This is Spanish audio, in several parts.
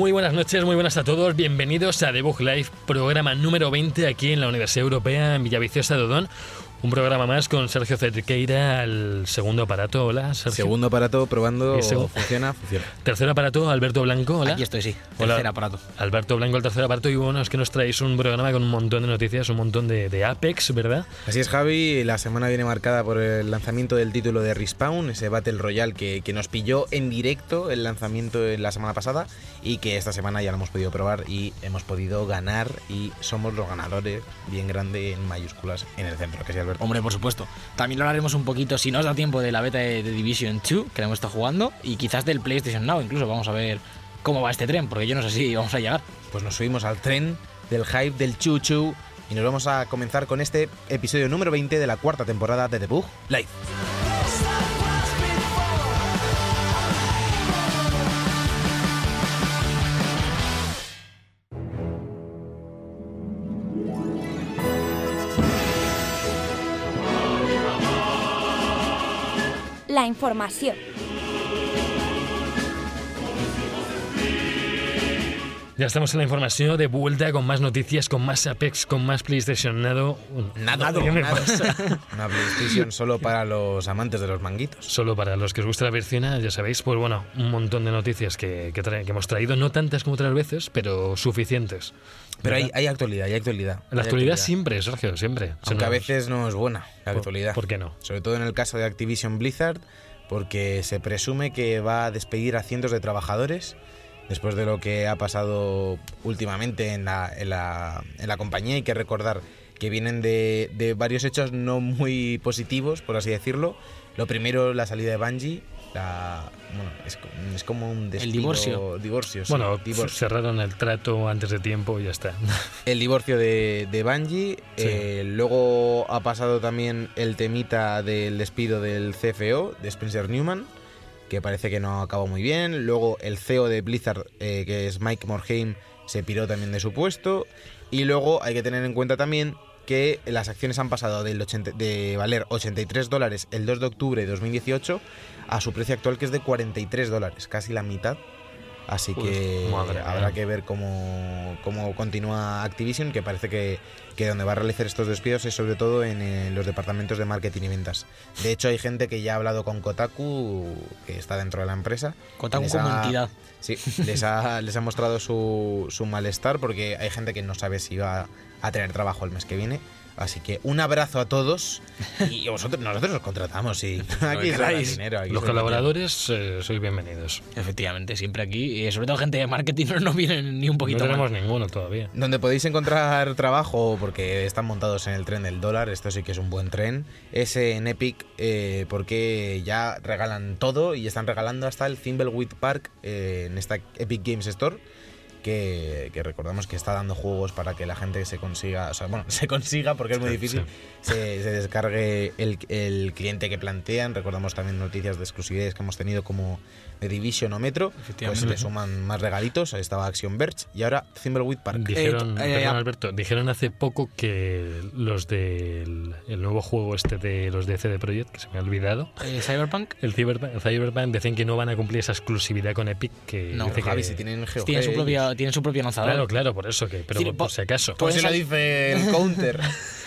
Muy buenas noches, muy buenas a todos. Bienvenidos a The Book Live, programa número 20 aquí en la Universidad Europea en Villaviciosa de Odón. Un programa más con Sergio Cerqueira, el segundo aparato. Hola, Sergio. Segundo aparato probando. Funciona, funciona. Tercer aparato, Alberto Blanco. Hola. Aquí estoy, sí. Hola. Tercer aparato. Alberto Blanco, el tercer aparato. Y bueno, es que nos traéis un programa con un montón de noticias, un montón de, de Apex, ¿verdad? Así es, Javi. La semana viene marcada por el lanzamiento del título de Respawn, ese Battle Royale que, que nos pilló en directo el lanzamiento en la semana pasada y que esta semana ya lo hemos podido probar y hemos podido ganar y somos los ganadores bien grande en mayúsculas en el centro, que sí, Alberto. Hombre, por supuesto. También lo hablaremos un poquito, si nos da tiempo, de la beta de, de Division 2, que la hemos estado jugando, y quizás del PlayStation Now, incluso. Vamos a ver cómo va este tren, porque yo no sé si vamos a llegar. Pues nos subimos al tren del hype del chuchu y nos vamos a comenzar con este episodio número 20 de la cuarta temporada de The Bug Live. La información. Ya estamos en la información de vuelta con más noticias, con más Apex, con más PlayStation Nado. Nada, ¿Qué me nada. Una PlayStation solo para los amantes de los manguitos. Solo para los que os gusta la versión, ya sabéis, pues bueno, un montón de noticias que, que que hemos traído, no tantas como otras veces, pero suficientes. Pero hay, hay actualidad, hay actualidad. La hay actualidad siempre, Sergio, siempre. Aunque a veces no es buena la ¿Por- actualidad. ¿Por qué no? Sobre todo en el caso de Activision Blizzard, porque se presume que va a despedir a cientos de trabajadores después de lo que ha pasado últimamente en la, en la, en la compañía. Hay que recordar que vienen de, de varios hechos no muy positivos, por así decirlo. Lo primero, la salida de Bungie. La, bueno, es, co- es como un despido, divorcio. divorcio, sí, Bueno, divorcio. cerraron el trato antes de tiempo y ya está. El divorcio de, de Bungie. Sí. eh, luego ha pasado también el temita del despido del CFO, de Spencer Newman, que parece que no acabó muy bien. Luego el CEO de Blizzard, eh, que es Mike Morhaime, se piró también de su puesto. Y luego hay que tener en cuenta también que las acciones han pasado del 80 de valer 83 dólares el 2 de octubre de 2018 a su precio actual que es de 43 dólares, casi la mitad. Así que madre habrá que ver cómo, cómo continúa Activision, que parece que, que donde va a realizar estos despidos es sobre todo en, los departamentos de marketing y ventas. De hecho, hay gente que ya ha hablado con Kotaku, que está dentro de la empresa. Kotaku como ha- entidad. Sí, les ha, les ha mostrado su, su malestar porque hay gente que no sabe si va a tener trabajo el mes que viene. Así que un abrazo a todos y vosotros, nosotros os contratamos y aquí queráis. dinero. aquí Los colaboradores eh, sois bienvenidos. Efectivamente, siempre aquí. Y sobre todo gente de marketing no nos vienen ni un No poquito tenemos mal. ninguno todavía. Donde podéis encontrar trabajo, porque están montados en el tren del dólar, esto sí que es un buen tren, es en Epic, eh, porque ya regalan todo y están regalando hasta el Thimbleweed Park eh, en esta Epic Games Store. Que, que recordamos que está dando juegos para que la gente se consiga, o sea, bueno, se consiga porque es muy Sí, difícil, se, se descargue el, el cliente que plantean. Recordamos también noticias de exclusividades que hemos tenido como de Division o Metro, pues le suman más regalitos. Ahí estaba Action Verge y ahora Thimbleweed Park. Dijeron, Eh, perdón, eh, Alberto, dijeron hace poco que los del el nuevo juego este de los de CD Projekt, que se me ha olvidado, Eh, Cyberpunk el Cyberpunk, el Cyberpunk, decían que no van a cumplir esa exclusividad con Epic que No, Javi, que- si tienen GOG, tiene su, ellos. Propia, tiene su propio lanzador. Claro, claro, por eso que, pero Sí, por, po- por si acaso. Pues se lo dice el counter.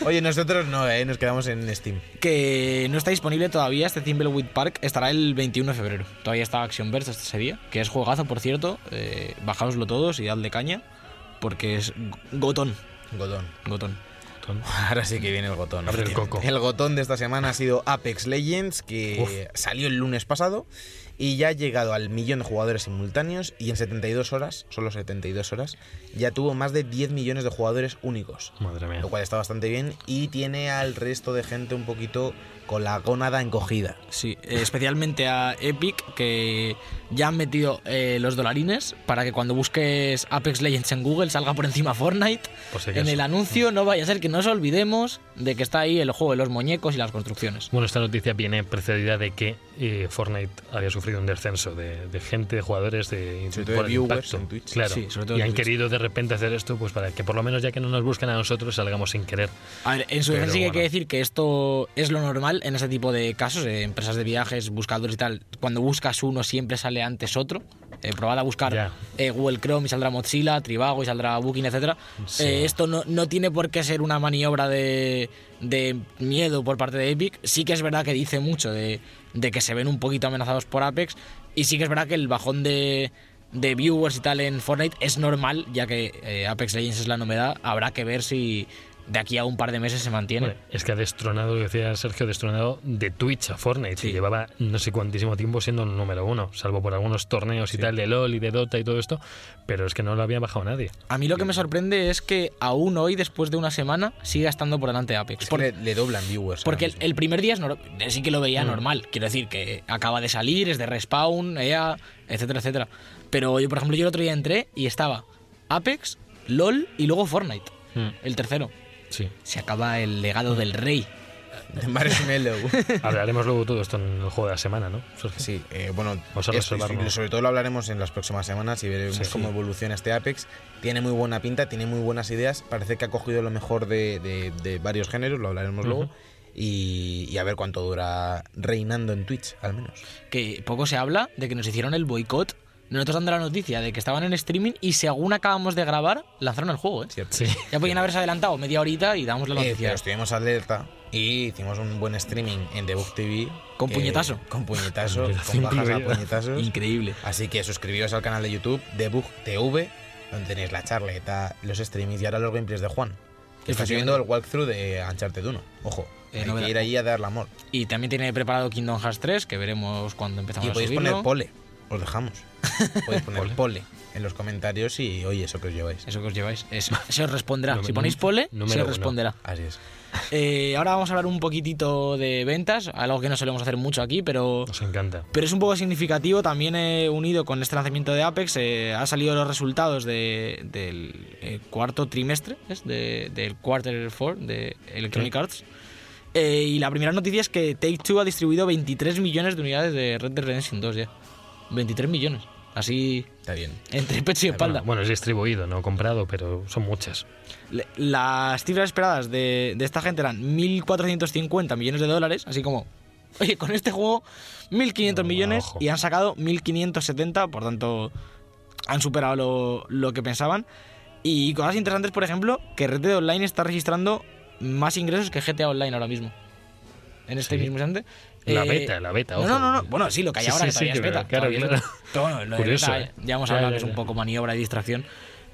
Oye, nosotros no, ¿eh? nos quedamos en Steam. que no está disponible todavía este Thimbleweed Park estará el 21 de febrero todavía está Action Verge hasta ese día que es juegazo por cierto eh, bajaoslo todos y dadle caña porque es gotón Godón. gotón Ahora sí que viene el gotón. Abre el coco. El gotón de esta semana ha sido Apex Legends, que Uf. salió el lunes pasado y ya ha llegado al millón de jugadores simultáneos y en 72 horas, solo 72 horas, ya tuvo más de 10 millones de jugadores únicos. Madre mía. Lo cual está bastante bien y tiene al resto de gente un poquito con la gónada encogida. Sí, eh, especialmente a Epic, que ya han metido eh, los dolarines para que cuando busques Apex Legends en Google salga por encima Fortnite. Si en el anuncio no vaya a ser que nos olvidemos de que está ahí el juego de los muñecos y las construcciones. Bueno, esta noticia viene precedida de que eh, Fortnite había sufrido un descenso de, de gente, de jugadores, de, Sobre todo por de el viewers impacto. en Twitch. Claro, Sí, sobre todo y en han Twitch. querido de repente hacer esto pues para que por lo menos ya que no nos busquen a nosotros salgamos sin querer. A ver, en su defensa sí que hay que decir que esto es lo normal en ese tipo de casos, eh, empresas de viajes, buscadores y tal. Cuando buscas uno siempre sale antes otro. Eh, probad a buscar eh, Google Chrome y saldrá Mozilla, Trivago y saldrá Booking. Sí. Eh, esto no, no tiene por qué ser una maniobra de, de miedo por parte de Epic. Sí que es verdad que dice mucho de, de que se ven un poquito amenazados por Apex. Y sí que es verdad que el bajón de, de viewers y tal en Fortnite es normal, ya que eh, Apex Legends es la novedad. Habrá que ver si de aquí a un par de meses se mantiene. Es que ha destronado, decía Sergio, destronado de Twitch a Fortnite. Sí. Y llevaba no sé cuantísimo tiempo siendo el número uno, salvo por algunos torneos y tal de LOL y de Dota y todo esto, pero es que no lo había bajado nadie. A mí lo que me sorprende es que aún hoy, después de una semana, siga estando por delante de Apex. Es que Por- le, le doblan viewers. Porque el, primer día es sí que lo veía Mm. normal. Quiero decir que acaba de salir, es de respawn, EA, etcétera, etcétera. Pero yo, por ejemplo, yo el otro día entré y estaba Apex, LOL y luego Fortnite, Mm, el tercero. Sí. Se acaba el legado del rey. De Marshmallow. Hablaremos luego todo esto en el juego de la semana, ¿no? Sí, eh, bueno, esto, sobre todo lo hablaremos en las próximas semanas y veremos Sí, cómo sí. evoluciona este Apex. Tiene muy buena pinta, tiene muy buenas ideas. Parece que ha cogido lo mejor de, de- de varios géneros, lo hablaremos luego. Y, y a ver cuánto dura reinando en Twitch, al menos. Que poco se habla de que nos hicieron el boicot. Nosotros dando la noticia de que estaban en streaming y según acabamos de grabar, lanzaron el juego, ¿eh? ¿cierto? Sí. Ya podían haberse adelantado media horita y damos la Eh, noticia. pero estuvimos alerta y hicimos un buen streaming en Debug TV. Con eh, puñetazo. Con puñetazo, Con bajas a puñetazos. Increíble. Así que suscribiros al canal de YouTube Debug TV, donde tenéis la charleta, los streamings y ahora los gameplays de Juan. Que está subiendo el walkthrough de Uncharted 1. Ojo, Eh, hay novedad. que ir ahí a darle amor. Y también tiene preparado Kingdom Hearts 3, que veremos cuando empezamos Y a podéis subirlo. poner pole, os dejamos. Podéis poner pole. en los comentarios y oye, eso que os lleváis. Eso que os lleváis. Eso, se os responderá. Si ponéis pole, se os uno. responderá. Así es. Eh, ahora vamos a hablar un poquitito de ventas, algo que no solemos hacer mucho aquí, pero, Nos encanta. pero es un poco significativo. También he unido con este lanzamiento de Apex, eh, ha salido los resultados de- del eh, cuarto trimestre, ¿es? De- del quarter 4 de Electronic. Arts. Eh, y la primera noticia es que Take Two ha distribuido 23 millones de unidades de Red Dead Redemption 2 ya. 23 millones. Así Está bien. entre pecho y espalda. Bueno, bueno, es distribuido, no comprado, pero son muchas. Le- Las cifras esperadas de, de esta gente eran 1.450 millones de dólares, así como, oye, con este juego 1.500 No, millones ojo. y han sacado 1.570, por tanto han superado lo, lo que pensaban. Y cosas interesantes, por ejemplo, que Red Dead Online está registrando más ingresos que GTA Online ahora mismo. En este Sí. mismo instante. La Eh, beta, la beta, No, ojo. no, no, no. Bueno, sí, lo que hay Sí, ahora sí, que todavía es beta. claro, todavía claro. Bueno, lo de Curioso, beta, ¿eh? ya hemos hablado que es un poco maniobra y distracción.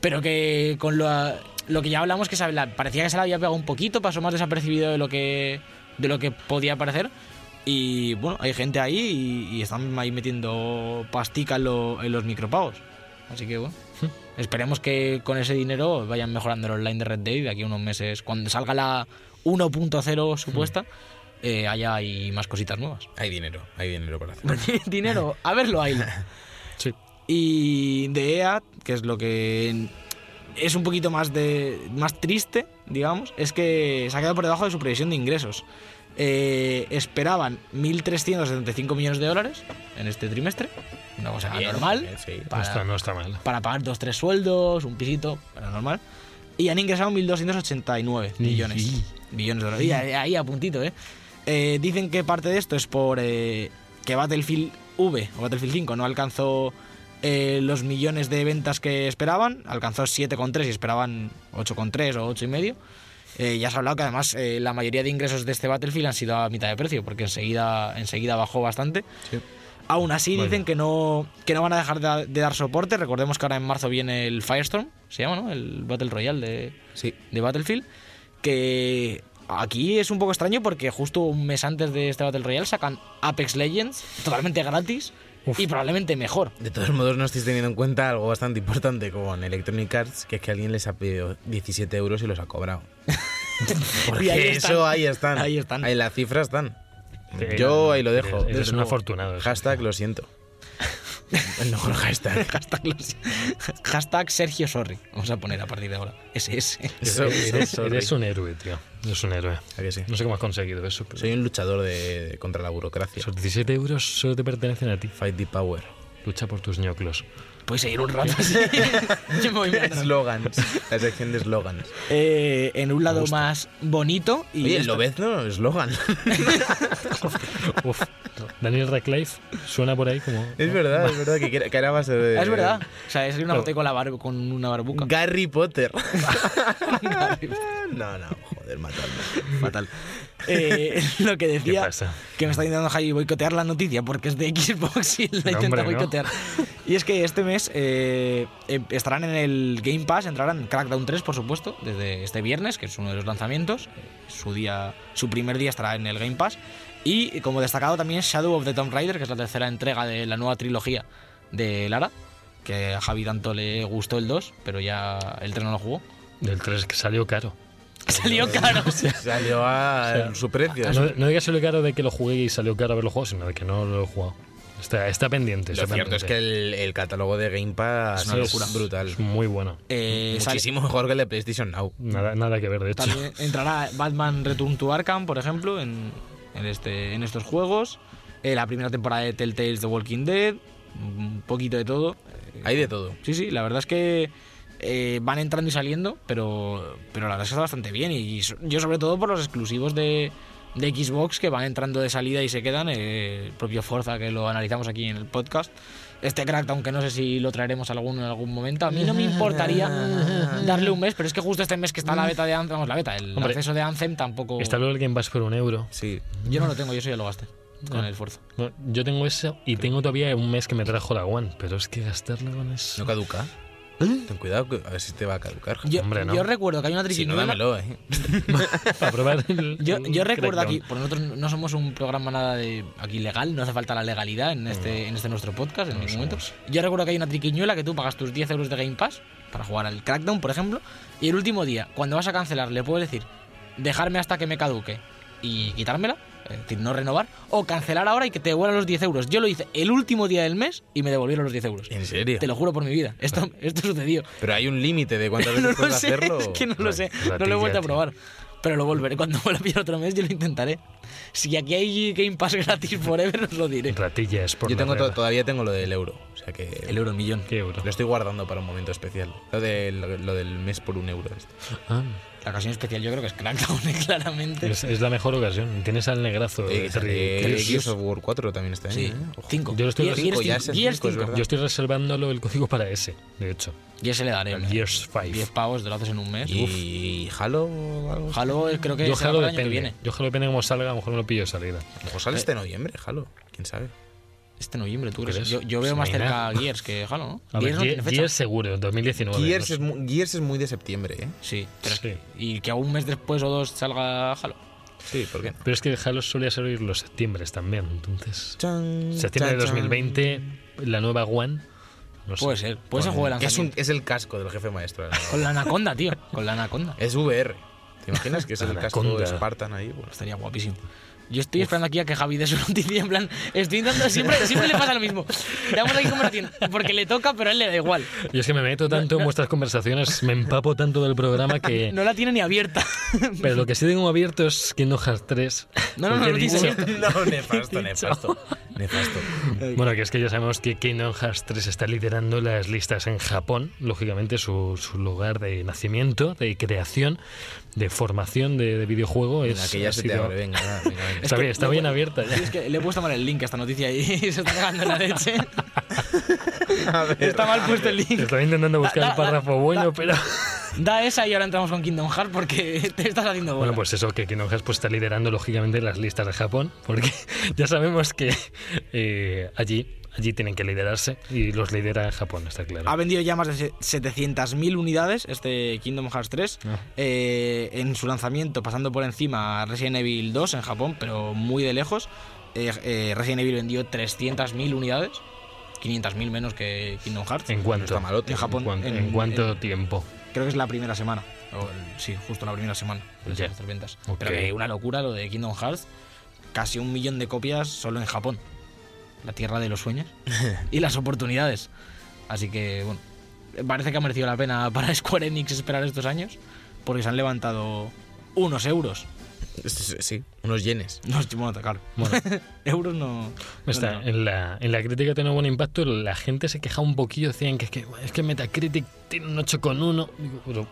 Pero que con lo, lo que ya hablamos, que se habla- parecía que se le había pegado un poquito, pasó más desapercibido de lo que, de lo que podía parecer. Y bueno, hay gente ahí y, y están ahí metiendo pastica en, lo- en los micropagos. Así que bueno, esperemos que con ese dinero vayan mejorando el online de Red Dead de aquí a unos meses, cuando salga la 1.0 supuesta, eh, haya ahí más cositas nuevas. Hay dinero, hay dinero para hacer. dinero, a verlo ahí. Sí. Y de EA, que es lo que es un poquito más de más triste, digamos, es que se ha quedado por debajo de su previsión de ingresos. Eh, esperaban 1.375 millones de dólares en este trimestre, una cosa Bien, normal, bien, sí. No para, está, no está mal. para pagar dos, tres sueldos, un pisito, para normal. Y han ingresado 1.289 millones, Sí. billones de dólares. Y ahí, ahí a puntito, ¿eh? Eh, Dicen que parte de esto es por eh, que Battlefield V o Battlefield 5 no alcanzó eh, los millones de ventas que esperaban, alcanzó 7,3 y esperaban 8,3 o 8,5. Eh, ya se ha hablado que además eh, la mayoría de ingresos de este Battlefield han sido a mitad de precio, porque enseguida, enseguida bajó bastante. Sí. Aún así dicen que no, que no van a dejar de, de dar soporte. Recordemos que ahora en marzo viene el Firestorm, se llama, ¿no? El Battle Royale de, Sí. de Battlefield. Que aquí es un poco extraño porque justo un mes antes de este Battle Royale sacan Apex Legends totalmente gratis Uf. y probablemente mejor. De todos modos, no estáis teniendo en cuenta algo bastante importante con Electronic Arts, que es que alguien les ha pedido 17 euros y los ha cobrado. Porque Y ahí están. eso ahí están. Ahí están. Ahí las cifras están. Sí, Yo ahí lo dejo. Desde un afortunado. Hashtag lo siento. El mejor hashtag. Hashtag, los- hashtag Sergio Sorry. Vamos a poner a partir de ahora. SS. Eso- eres, un héroe, tío. Eres un héroe. ¿A que sí? No sé cómo has conseguido eso, pero Soy un luchador de, contra la burocracia. esos 17 euros solo te pertenecen a ti. Fight the power. Lucha por tus ñoclos. Puedes seguir un rato así. Yo me voy mirando. Slogans. La sección de slogans. Eh, en un lado más bonito. Y Oye, el esto- Lobezno, eslogan. Uf, Daniel Radcliffe suena por ahí como... Es verdad, es verdad que, que era base de. Ah, Es verdad. O sea, es una botella con, la bar- con una barbuca. Gary Potter. no, no, joder, matadme. Fatal. Eh, lo que decía, que me está intentando Javi boicotear la noticia porque es de Xbox y la No, intenta hombre, no. boicotear. Y es que este mes eh, eh, estarán en el Game Pass, entrarán Crackdown 3, por supuesto, desde este viernes, que es uno de los lanzamientos. Su día, su primer día estará en el Game Pass. Y como destacado también Shadow of the Tomb Raider, que es la tercera entrega de la nueva trilogía de Lara, que a Javi tanto le gustó el 2, pero ya el 3 no lo jugó. Del 3 que salió caro. Salió caro. Salió a O sea, su precio. No, no digas salió caro de que lo jugué y salió caro haberlo jugado, sino de que no lo he jugado. Está, está pendiente. Lo está cierto es que el, el catálogo de Game Pass Es una locura. brutal. Es muy bueno. Eh, sale- Muchísimo mejor que el de PlayStation Now. Nada, nada que ver, de hecho. También entrará Batman Return to Arkham, por ejemplo, en, en, este, en estos juegos. Eh, la primera temporada de Telltale's The Walking Dead. Un poquito de todo. Hay de todo. Sí, sí, la verdad es que eh, van entrando y saliendo, pero, pero la verdad es que está bastante bien. Y so- yo sobre todo por los exclusivos de, de Xbox que van entrando de salida y se quedan. eh, el propio Forza, que lo analizamos aquí en el podcast. Este Crackdown, aunque no sé si lo traeremos alguno en algún momento. A mí no me importaría darle un mes, pero es que justo este mes que está la beta de Anthem, vamos, la beta, el Hombre, acceso de Anthem tampoco... Está luego el Game Pass por un euro. Sí. Yo no lo tengo, yo eso ya lo gasté con Ah. el Forza. No, yo tengo eso y tengo todavía un mes que me trajo la One, pero es que gastarlo con eso. ¿No caduca? Ten cuidado, que a ver si te va a caducar. Yo, Hombre, no. yo recuerdo que hay una Si no, triquiñuela... dámelo, eh. Para probar el. Yo, recuerdo aquí, porque nosotros no somos un programa nada de aquí legal, no hace falta la legalidad en este, en este nuestro podcast en No ningún momento. Yo recuerdo que hay una triquiñuela que tú pagas tus 10 euros de Game Pass para jugar al Crackdown, por ejemplo, y el último día, cuando vas a cancelar, le puedes decir dejarme hasta que me caduque y quitármela, es decir, no renovar, o cancelar ahora y que te devuelvan los 10 euros. Yo lo hice el último día del mes y me devolvieron los 10 euros. ¿En serio? Te lo juro por mi vida. Esto, esto sucedió. Pero hay un límite de cuántas veces no lo puedes sé, hacerlo. es que no lo sé. No lo he vuelto a probar. Pero lo volveré. Cuando vuelva a pillar otro mes, yo lo intentaré. Si aquí hay Game Pass gratis forever, os lo diré. Ratillas por Yo tengo to- todavía tengo lo del euro. O sea que El euro millón. ¿Qué euro? lo estoy guardando para un momento especial. Lo, del- lo del mes por un euro. este. Ah, La ocasión especial yo creo que es Crackdown, eh, claramente. es, es la mejor ocasión. Tienes al negrazo. Eh, de sale Terry Crews. Gears of War 4 también está Sí, ahí. ¿eh? Ojo. cinco. Yo lo estoy- Gears- cinco, Gears ya cinco, es el Gears cinco, es. Yo estoy reservándolo el código para ese, de hecho. Y ese le daré. El hombre. Gears 5. 10 pavos, te lo haces en un mes. Uf. ¿Y Halo o algo? Halo eh, creo que Yo será Halo el año que depende. viene. Yo Halo depende cómo salga, a lo mejor no lo pillo de salida. A lo mejor sale este noviembre, Halo. ¿Quién sabe? Este noviembre, tú ¿Tú crees. Yo, yo veo Pues más cerca a Gears que Halo, ¿no? A ver, Gears no tiene fecha. Gears seguro, 2019. Gears no es, sé. mu- Gears es muy de septiembre, ¿eh? Sí, pero es Sí. que- y que un mes después o dos salga Halo. Sí, ¿por qué no? Pero es que Halo solía salir los septiembre también, entonces... Chan, Septiembre de chan, chan. 2020, la nueva One... No sé. Puede ser. Puede ser juego de es, un- es el casco del jefe maestro. de la- Con la anaconda, tío. Con la anaconda. Es VR. ¿Te imaginas que es el casco Anaconda. Spartan ahí? Pues, Estaría guapísimo. Yo estoy esperando aquí a que Javi dé su noticia. En plan, estoy intentando. Siempre, siempre le pasa lo mismo. Veamos aquí tiene. Porque le toca, pero a él le da igual. Y es que me meto tanto en vuestras conversaciones, me empapo tanto del programa que... No la tiene ni abierta. Pero lo que sí tengo abierto es Kingdom Hearts 3. No, no, no, abierto. no, nefasto, nefasto. Nefasto. Bueno, que es que ya sabemos que Kingdom Hearts 3 está liderando las listas en Japón, lógicamente su, su lugar de nacimiento, de creación, de formación de, de videojuego. Es, que ya se te sido- abre, venga, va, venga, venga. Está bien, está le- bien abierta ya. Es que le he puesto mal el link a esta noticia y se está cagando en la leche. Ver. Está mal puesto el link. Estaba intentando buscar Da- da- el párrafo da- bueno, da- pero... Da esa y ahora entramos con Kingdom Hearts porque te estás haciendo bola. Bueno, pues eso, que Kingdom Hearts pues, está liderando lógicamente las listas de Japón, porque ya sabemos que eh, allí, allí tienen que liderarse y los lidera Japón, está claro. Ha vendido ya más de se- 700.000 unidades este Kingdom Hearts 3 Ah. eh, en su lanzamiento, pasando por encima a Resident Evil 2 en Japón, pero muy de lejos. eh, eh, Resident Evil vendió 300.000 unidades, 500.000 menos que Kingdom Hearts. ¿En cuánto? está malote. En Japón. ¿En, cuán- en- en cuánto en- tiempo? Creo que es la primera semana. O el- sí, justo la primera semana. de Ya. estas ventas. Ok. Pero que una locura lo de Kingdom Hearts. Casi un millón de copias solo en Japón. La tierra de los sueños y las oportunidades. Así que, bueno, parece que ha merecido la pena para Square Enix esperar estos años. Porque se han levantado unos euros. Sí, unos yenes. No, bueno, claro. Bueno, euros no. está, no, no. En, la, en la crítica tiene buen impacto. La gente se queja un poquillo. Decían que es que, es que Metacritic tiene un 8,1. Digo, Pero,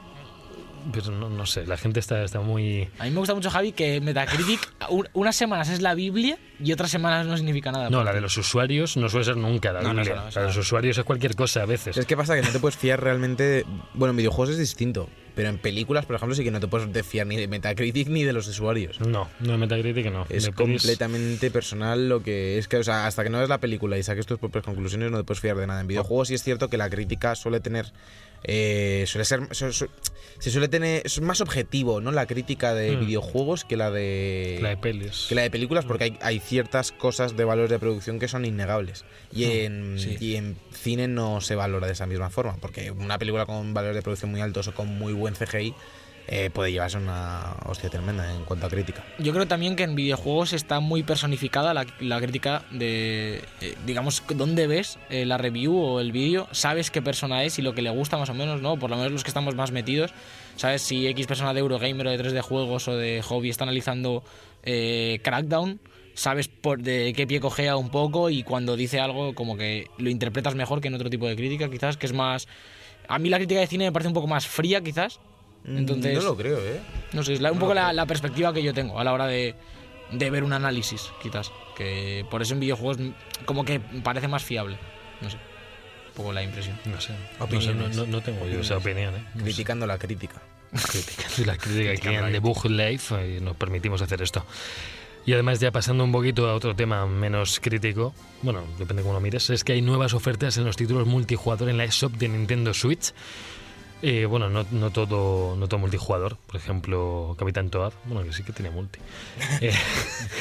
pero no, no sé, la gente está, está muy. A mí me gusta mucho, Javi, que Metacritic un- unas semanas es la Biblia y otras semanas no significa nada. No, la de los usuarios no suele ser nunca la No, Biblia. no, la de los usuarios es cualquier cosa a veces. Es que pasa que no te puedes fiar realmente. Bueno, en videojuegos es distinto. Pero en películas, por ejemplo, sí que no te puedes fiar ni de Metacritic ni de los usuarios. No, no de Metacritic no. Es completamente personal lo que es que, o sea, hasta que no ves la película y saques tus propias conclusiones, no te puedes fiar de nada. En videojuegos sí es cierto que la crítica suele tener. Eh, suele ser. su- su- se suele tener. Es más objetivo, ¿no? La crítica de Hmm. videojuegos que la de. La de pelis. que la de películas, porque hay, hay ciertas cosas de valores de producción que son innegables. Y en, sí. y en cine no se valora de esa misma forma, porque una película con valores de producción muy altos o con muy buen CGI eh, puede llevarse una hostia tremenda en cuanto a crítica. Yo creo también que en videojuegos está muy personificada la, la crítica de, eh, digamos, dónde ves eh, la review o el vídeo, sabes qué persona es y lo que le gusta más o menos, ¿no? Por lo menos los que estamos más metidos, sabes si X persona de Eurogamer o de 3D juegos o de hobby está analizando eh, Crackdown, sabes por de qué pie cojea un poco y cuando dice algo como que lo interpretas mejor que en otro tipo de crítica, quizás, que es más... A mí la crítica de cine me parece un poco más fría, quizás. Entonces- No lo creo, ¿eh? No sé, es la- un poco la, la perspectiva que yo tengo a la hora de, de ver un análisis, quizás. Que por eso en videojuegos como que parece más fiable. No sé. Un poco la impresión. No sé. No, sé, no, no tengo yo esa opinión. ¿eh? No sé. Criticando la crítica. Criticando la crítica aquí Criticando en The Bug Life y nos permitimos hacer esto. Y además, ya pasando un poquito a otro tema menos crítico, bueno, depende cómo lo mires, es que hay nuevas ofertas en los títulos multijugador en la eShop de Nintendo Switch. Eh, bueno, no, no todo no todo multijugador. Por ejemplo, Capitán Toad, bueno, que sí que tiene multi. Eh,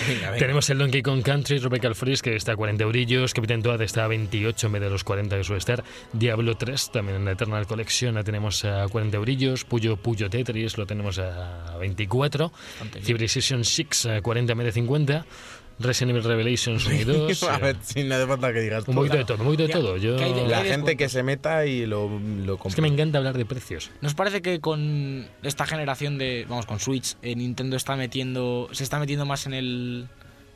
Venga, venga. tenemos el Donkey Kong Country, Tropical Freeze, que está a 40 eurillos. Capitán Toad está a 28 en vez de los 40 que suele estar. Diablo 3, también en la Eternal Collection, la tenemos a 40 eurillos. Puyo Puyo Tetris lo tenemos a 24. Bastante bien. Civilization 6 a 40 en vez de 50. Resident Evil Revelations 1 y 2. a ver, si no hace falta que digas un tú. poquito de todo, un poquito de Ya, todo. Yo, ¿qué hay de- La hay gente que se meta y lo, lo es que me encanta hablar de precios. ¿Nos parece que con esta generación de, vamos, con Switch, eh, Nintendo está metiendo, se está metiendo más en el,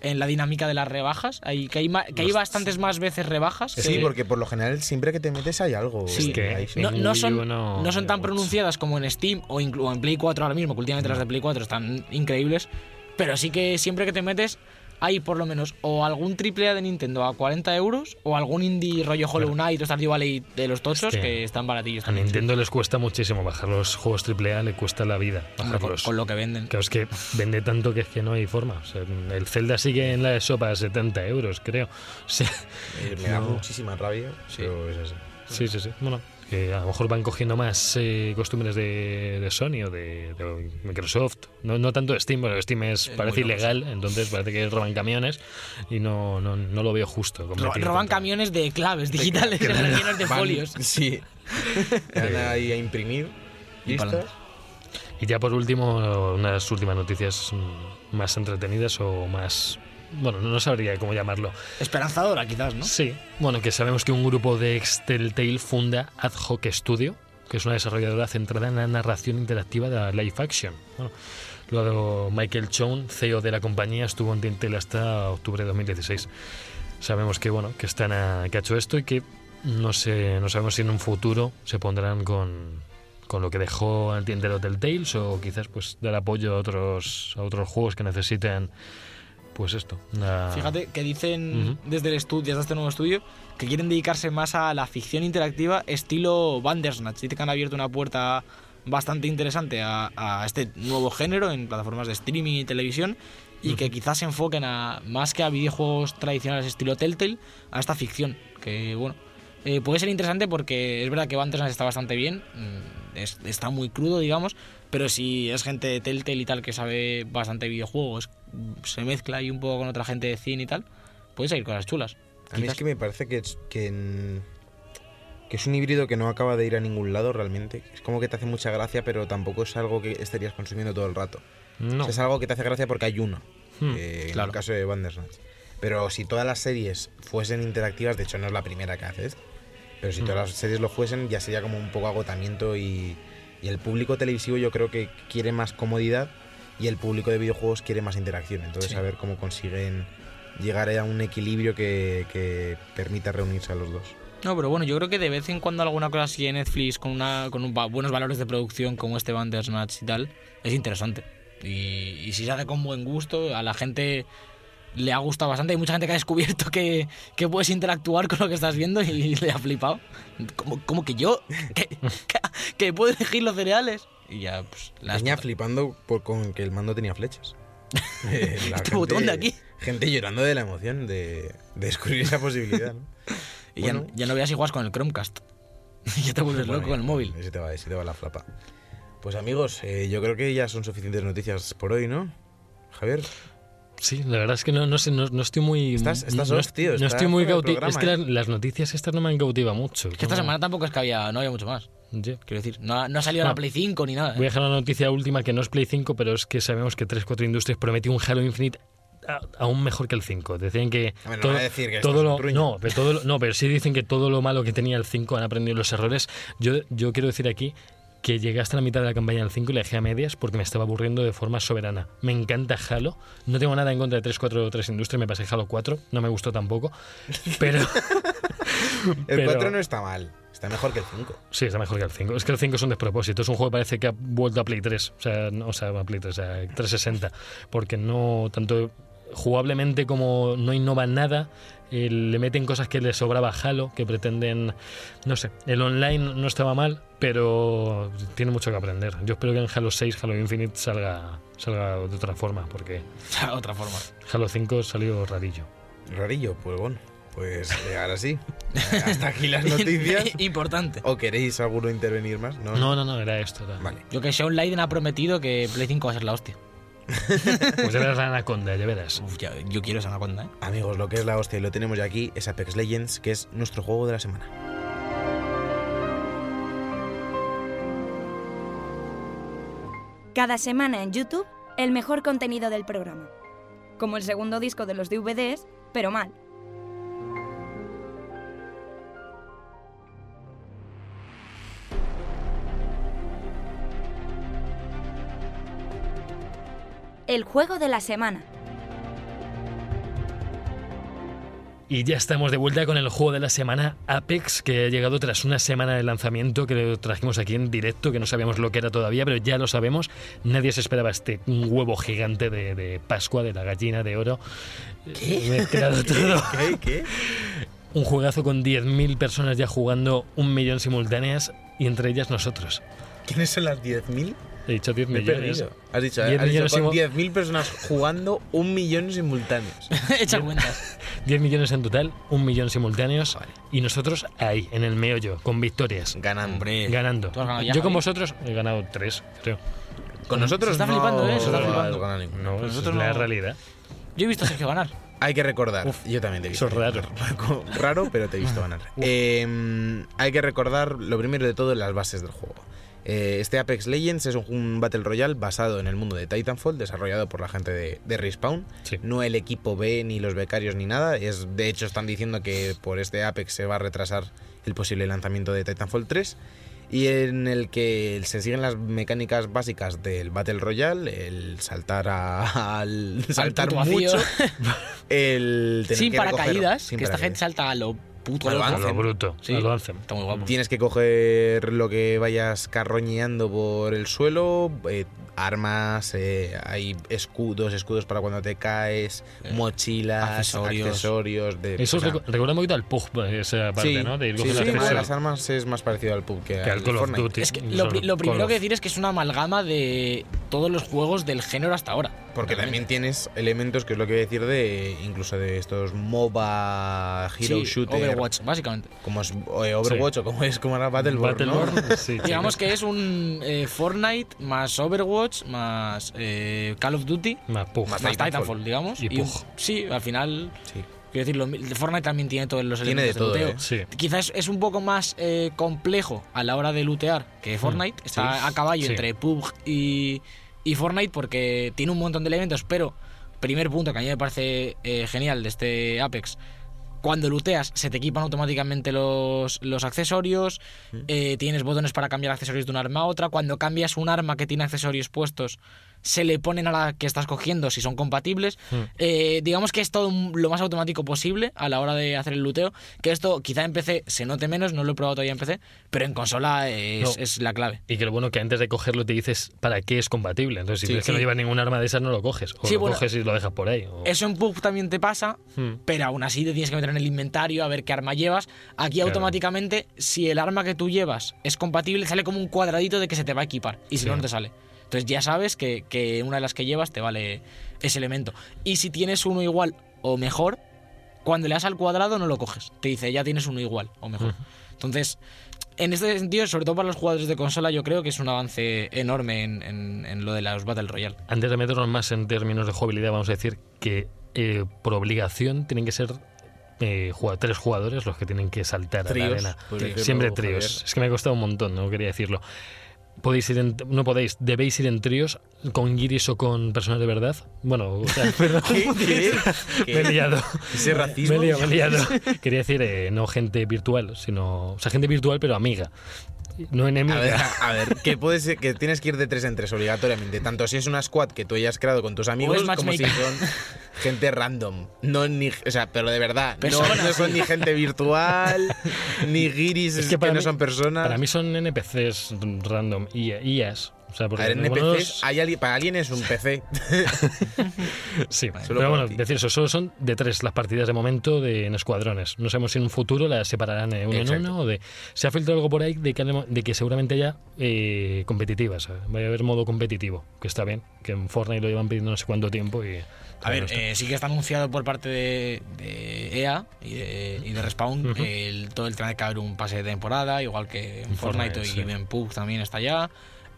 en la dinámica de las rebajas? Hay, que hay, ma- que hay bastantes más veces rebajas. Sí, que- porque por lo general siempre que te metes hay algo. Sí. Es que Ahí sí. no, no son, no- no son tan pronunciadas como en Steam o en Play 4 ahora mismo, que últimamente las de Play 4 están increíbles, pero sí que siempre que te metes hay por lo menos o algún triple A de Nintendo a 40 euros o algún indie rollo Hollow Knight o Stardew Valley de los tochos que que, están baratillos A también. Nintendo les cuesta muchísimo bajar los juegos AAA, le cuesta la vida con, bajarlos. con lo que venden. Claro, es que vende tanto que es que no hay forma. O sea, el Zelda sigue en la sopa a 70 euros, creo. O sea, Eh, Me da muchísima rabia, pero es así. sí, sí, sí. Bueno, que a lo mejor van cogiendo más eh, costumbres de, de Sony o de, de Microsoft. No, no tanto de Steam, pero Steam es, Es parece loco, ilegal, entonces parece que roban camiones y no, no, no lo veo justo. Ro- roban camiones de claves digitales rellenos de Van- folios. Sí. Van ahí a imprimir. Y. Y ya por último, unas últimas noticias mm, más entretenidas o más... Bueno, no sabría cómo llamarlo. Esperanzadora, quizás, ¿no? Sí, bueno, que sabemos que un grupo de ex Telltale funda Ad Hoc Studio, que es una desarrolladora centrada en la narración interactiva de la live action. Bueno, luego Michael Chown, CEO de la compañía, estuvo en Telltale hasta octubre de 2016. Sabemos que bueno, que están a- que ha hecho esto y que no sé, no sabemos si en un futuro se pondrán con, con lo que dejó el tiendero Telltales o quizás pues dar apoyo a otros a otros juegos que necesiten pues esto. una- Fíjate que dicen Ujú. desde el estudio, desde este nuevo estudio, que quieren dedicarse más a la ficción interactiva estilo Bandersnatch. Dicen que han abierto una puerta bastante interesante a, a este nuevo género en plataformas de streaming y televisión y que quizás se enfoquen a más que a videojuegos tradicionales estilo Telltale, a esta ficción. Que bueno, eh, puede ser interesante porque es verdad que Bandersnatch está bastante bien, mm, es- está muy crudo, digamos, Pero si es gente de Telltale y tal que sabe bastante videojuegos, se mezcla ahí un poco con otra gente de cine y tal, puede salir cosas chulas. A mí es que me parece que es, que, en- que es un híbrido que no acaba de ir a ningún lado realmente. Es como que te hace mucha gracia, pero tampoco es algo que estarías consumiendo todo el rato. No. O sea, es algo que te hace gracia porque hay uno. Hmm, eh, En el caso de Bandersnatch. Pero si todas las series fuesen interactivas, de hecho no es la primera que haces, pero si Hmm. todas las series lo fuesen, ya sería como un poco agotamiento y, y el público televisivo yo creo que quiere más comodidad y el público de videojuegos quiere más interacción. Entonces Sí. a ver cómo consiguen llegar a un equilibrio que, que permita reunirse a los dos. No, pero bueno, yo creo que de vez en cuando alguna cosa así en Netflix con una con un buenos valores de producción como este Bandersnatch y tal, es interesante. Y, y si se hace con buen gusto, a la gente le ha gustado bastante. Hay mucha gente que ha descubierto que, que puedes interactuar con lo que estás viendo y le ha flipado. Como, como que yo, que, que, que puedo elegir los cereales. Y ya, pues, la Peña flipando por, con que el mando tenía flechas. Eh, Este botón de aquí. Gente llorando de la emoción de, de descubrir esa posibilidad. ¿no? Y ya, Bueno. ya no veas si juegas con el Chromecast. Y ya te vuelves Bueno, loco con el móvil. Ese te va, ese te va la flapa. Pues amigos, eh, yo creo que ya son suficientes noticias por hoy, ¿no? Javier, Sí, la verdad es que no, no sé, no, no estoy muy. Estás- estás no, off, tío, no estás estoy muy cautivado. Es que programa, las, las noticias estas no me han cautivado mucho. Que esta semana tampoco es que había, no había mucho más. Quiero decir, no, ha- no ha salido la Play 5 ni nada. ¿eh? Voy a dejar una noticia última que no es Play 5, pero es que sabemos que 3-4 Industrias prometió un Halo Infinite a- aún mejor que el 5. Decían que. A ver, no todo, voy a decir que esto todo es lo, un truño. no, pero todo lo- no, pero sí dicen que todo lo malo que tenía el 5 han aprendido los errores. Yo, yo quiero decir aquí que llegué hasta la mitad de la campaña del 5 y la dejé a medias porque me estaba aburriendo de forma soberana. Me encanta Halo. No tengo nada en contra de 343 Industries, me pasé Halo 4, no me gustó tampoco. Pero. el pero- 4 no está mal, está mejor que el 5. Sí, está mejor que el 5. Es que el 5 es un despropósito. Es un juego que parece que ha vuelto a Play 3. O sea, no, o sea, a Play 3, a 360. Porque no, tanto jugablemente como no innovan nada, eh, le meten cosas que le sobraba a Halo, que pretenden, no sé, el online no estaba mal, pero tiene mucho que aprender. Yo espero que en Halo 6, Halo Infinite salga, salga de otra forma, porque otra forma. Halo 5 salió rarillo. Rarillo, pues bueno, pues eh, ahora sí. Hasta aquí las noticias. Importante. ¿O queréis alguno intervenir más? No, No, no, no, era esto. era- Vale. Yo que Sean Leiden ha prometido que Play 5 va a ser la hostia. Pues era la anaconda, ya verás. Uf, ya, yo quiero esa anaconda, ¿eh? Amigos, lo que es la hostia y lo tenemos ya aquí es Apex Legends, que es nuestro juego de la semana. Cada semana en YouTube, el mejor contenido del programa. Como el segundo disco de los DVDs, pero mal. El juego de la semana. Y ya estamos de vuelta con el juego de la semana Apex, que ha llegado tras una semana de lanzamiento que lo trajimos aquí en directo, que no sabíamos lo que era todavía, pero ya lo sabemos. Nadie se esperaba este huevo gigante de, de Pascua, de la gallina de oro. ¿Qué? Mezclado todo. ¿Qué? ¿Qué? Un juegazo con 10.000 personas ya jugando un millón simultáneas y entre ellas nosotros. ¿Quiénes son las 10.000? He dicho 10 Me he millones. perdido. Has dicho, 10 has dicho millones con simu- 10.000 personas jugando un millón simultáneos. Echa cuentas. 10 millones en total, un millón simultáneos y nosotros ahí, en el meollo, con victorias. Ganando. Hombre. Ganando. ¿Tú has ganado ya, Yo con Javi? vosotros he ganado tres, creo. Con nosotros Se está no flipando, ¿eh? Se está flipando. ninguno. No, Nosotros es la no- realidad. Yo he visto a Sergio ganar. Hay que recordar, yo también te he visto. Eso es raro. Raro, pero te he visto ganar. Eh, hay que recordar lo primero de todo las bases del juego. Eh, este Apex Legends es un, Battle Royale basado en el mundo de Titanfall, desarrollado por la gente de, de Respawn. Sí. No el equipo B, ni los becarios, ni nada. Es, de hecho, están diciendo que por este Apex se va a retrasar el posible lanzamiento de Titanfall 3. Y en el que se siguen las mecánicas básicas del Battle Royale, el saltar a- al saltar mucho, el tener Sin que recoger- paracaídas, sin que esta gente salta a lo puto A lo. A lo bruto, Sí. a lo Anthem. Está muy guapo. Tienes que coger lo que vayas carroñeando por el suelo, eh, armas, eh, hay escudos, escudos para cuando te caes, mochilas, accesorios. accesorios. de, Eso o sea, recu- recuerda un poquito al PUG, esa parte, sí, ¿no? De ir sí, tema de las armas es más parecido al PUB que, Que al Call of. Duty. Es que lo, lo primero que decir es que es una amalgama de todos los juegos del género hasta ahora. Porque también tienes elementos, que es lo que voy a decir, de incluso de estos MOBA, Hero Sí, Shooter. Overwatch, básicamente. Como es eh, Overwatch o como es como era Battleborn, ¿no? Battleborn, sí, Digamos que es un eh, Fortnite más Overwatch más eh, Call of Duty Más pug. Más más Titanfall. Titanfall, digamos. Y Pug. sí, al final. Sí. Quiero decir, lo- Fortnite también tiene todos los Tiene de elementos todo, luteo. ¿eh? Sí. Quizás es un poco más eh, complejo a la hora de lootear que Fortnite. Está sí. a caballo Sí. entre PUBG y, y Fortnite porque tiene un montón de elementos, pero primer punto que a mí me parece eh, genial de este Apex. Cuando looteas se te equipan automáticamente los, los accesorios, eh, tienes botones para cambiar accesorios de un arma a otra, cuando cambias un arma que tiene accesorios puestos se le ponen a la que estás cogiendo si son compatibles. Eh, digamos que es todo lo más automático posible a la hora de hacer el looteo, que esto quizá en PC se note menos, no lo he probado todavía en PC, pero en consola es, No. es la clave. Y que lo bueno que antes de cogerlo te dices para qué es compatible. Entonces, si Sí, ves que no sí. llevas ningún arma de esas, no lo coges. O Sí, lo bueno, coges y lo dejas por ahí. o- Eso en PUBG también te pasa, Hmm. pero aún así te tienes que meter en el inventario a ver qué arma llevas. Aquí Claro. automáticamente, si el arma que tú llevas es compatible, sale como un cuadradito de que se te va a equipar. Y si no, no te sale. Entonces ya sabes que, que una de las que llevas te vale ese elemento. Y si tienes uno igual o mejor, cuando le das al cuadrado no lo coges. Te dice, ya tienes uno igual o mejor. Entonces, en este sentido, sobre todo para los jugadores de consola, yo creo que es un avance enorme en, en- en lo de los Battle Royale. Antes de meternos más en términos de jugabilidad, vamos a decir que eh, por obligación tienen que ser eh, tres jugadores los que tienen que saltar a la Tríos, arena. Siempre Javier. tríos. Es que me ha costado un montón, no quería decirlo. Podéis ir en- no podéis, debéis ir en tríos con guiris o con personas de verdad. Bueno, o sea, perdón, ¿Qué? me he liado. ¿Ese Me racismo? he liado, me he liado. Quería decir, eh, no gente virtual, sino. O sea, gente virtual, pero amiga. No enemiga. A ver, a ver, que puede ser que tienes que ir de tres en tres obligatoriamente, tanto si es una squad que tú hayas creado con tus amigos como si son gente random. No ni, o sea, pero de verdad, no, son ni gente virtual, ni guiris Es que, no mí- son personas. Para mí son NPCs random, IA, IAs. O sea, a porque ver, algunos- NPCs, hay alguien- para alguien es un PC. Sí, Solo pero bueno, decir eso, solo son de tres las partidas de momento de, en escuadrones. No sabemos si en un futuro las separarán de uno en Exacto. uno o de... Se ha filtrado algo por ahí de que, de que seguramente haya eh, competitivas. ¿eh? Vaya a haber modo competitivo, que está bien, que en Fortnite lo llevan pidiendo no sé cuánto tiempo y... A ver, eh, sí que está anunciado por parte de, de EA y de, y de Respawn Ujú. el, todo el tema de que va a haber un pase de temporada, igual que en En Fortnite, Fortnite, y sí. en PUBG también está ya.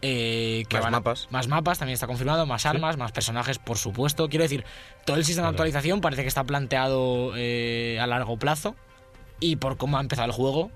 Eh, que Más van a- mapas. Más mapas también está confirmado, más armas, más personajes, por supuesto. Quiero decir, todo el sistema de actualización parece que está planteado eh, a largo plazo y por cómo ha empezado el juego,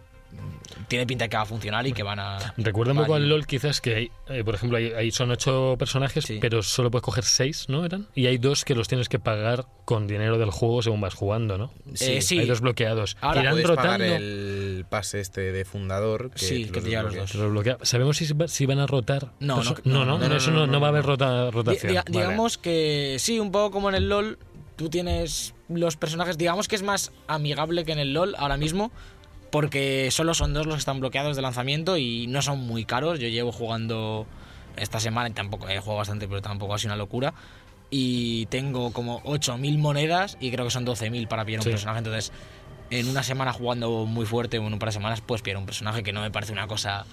tiene pinta de que va a funcionar y que van a... Recuerda un poco al LOL quizás que hay, eh, por ejemplo, hay, hay- son ocho personajes, Sí. pero solo puedes coger seis, ¿no? Eran. Y hay dos que los tienes que pagar con dinero del juego según vas jugando, ¿no? Eh, sí. Hay dos bloqueados. Ahora Irán Puedes rotando. pagar el pase este de fundador. Que Sí, que te los desbloqueas. dos. Los bloquea- ¿Sabemos si, si van a rotar? No, no, no, no, no, no, eso no, no, no, no va a haber rota- rotación. diga- Vale. Digamos que sí, un poco como en el LOL, tú tienes los personajes, digamos que es más amigable que en el LOL ahora mismo, porque solo son dos los que están bloqueados de lanzamiento y no son muy caros. Yo llevo jugando esta semana y tampoco he jugado bastante, pero tampoco ha sido una locura. Y tengo como 8.000 monedas y creo que son 12.000 para pillar Sí. un personaje. Entonces, en una semana jugando muy fuerte o en un par de semanas, puedes pillar un personaje que no me parece una cosa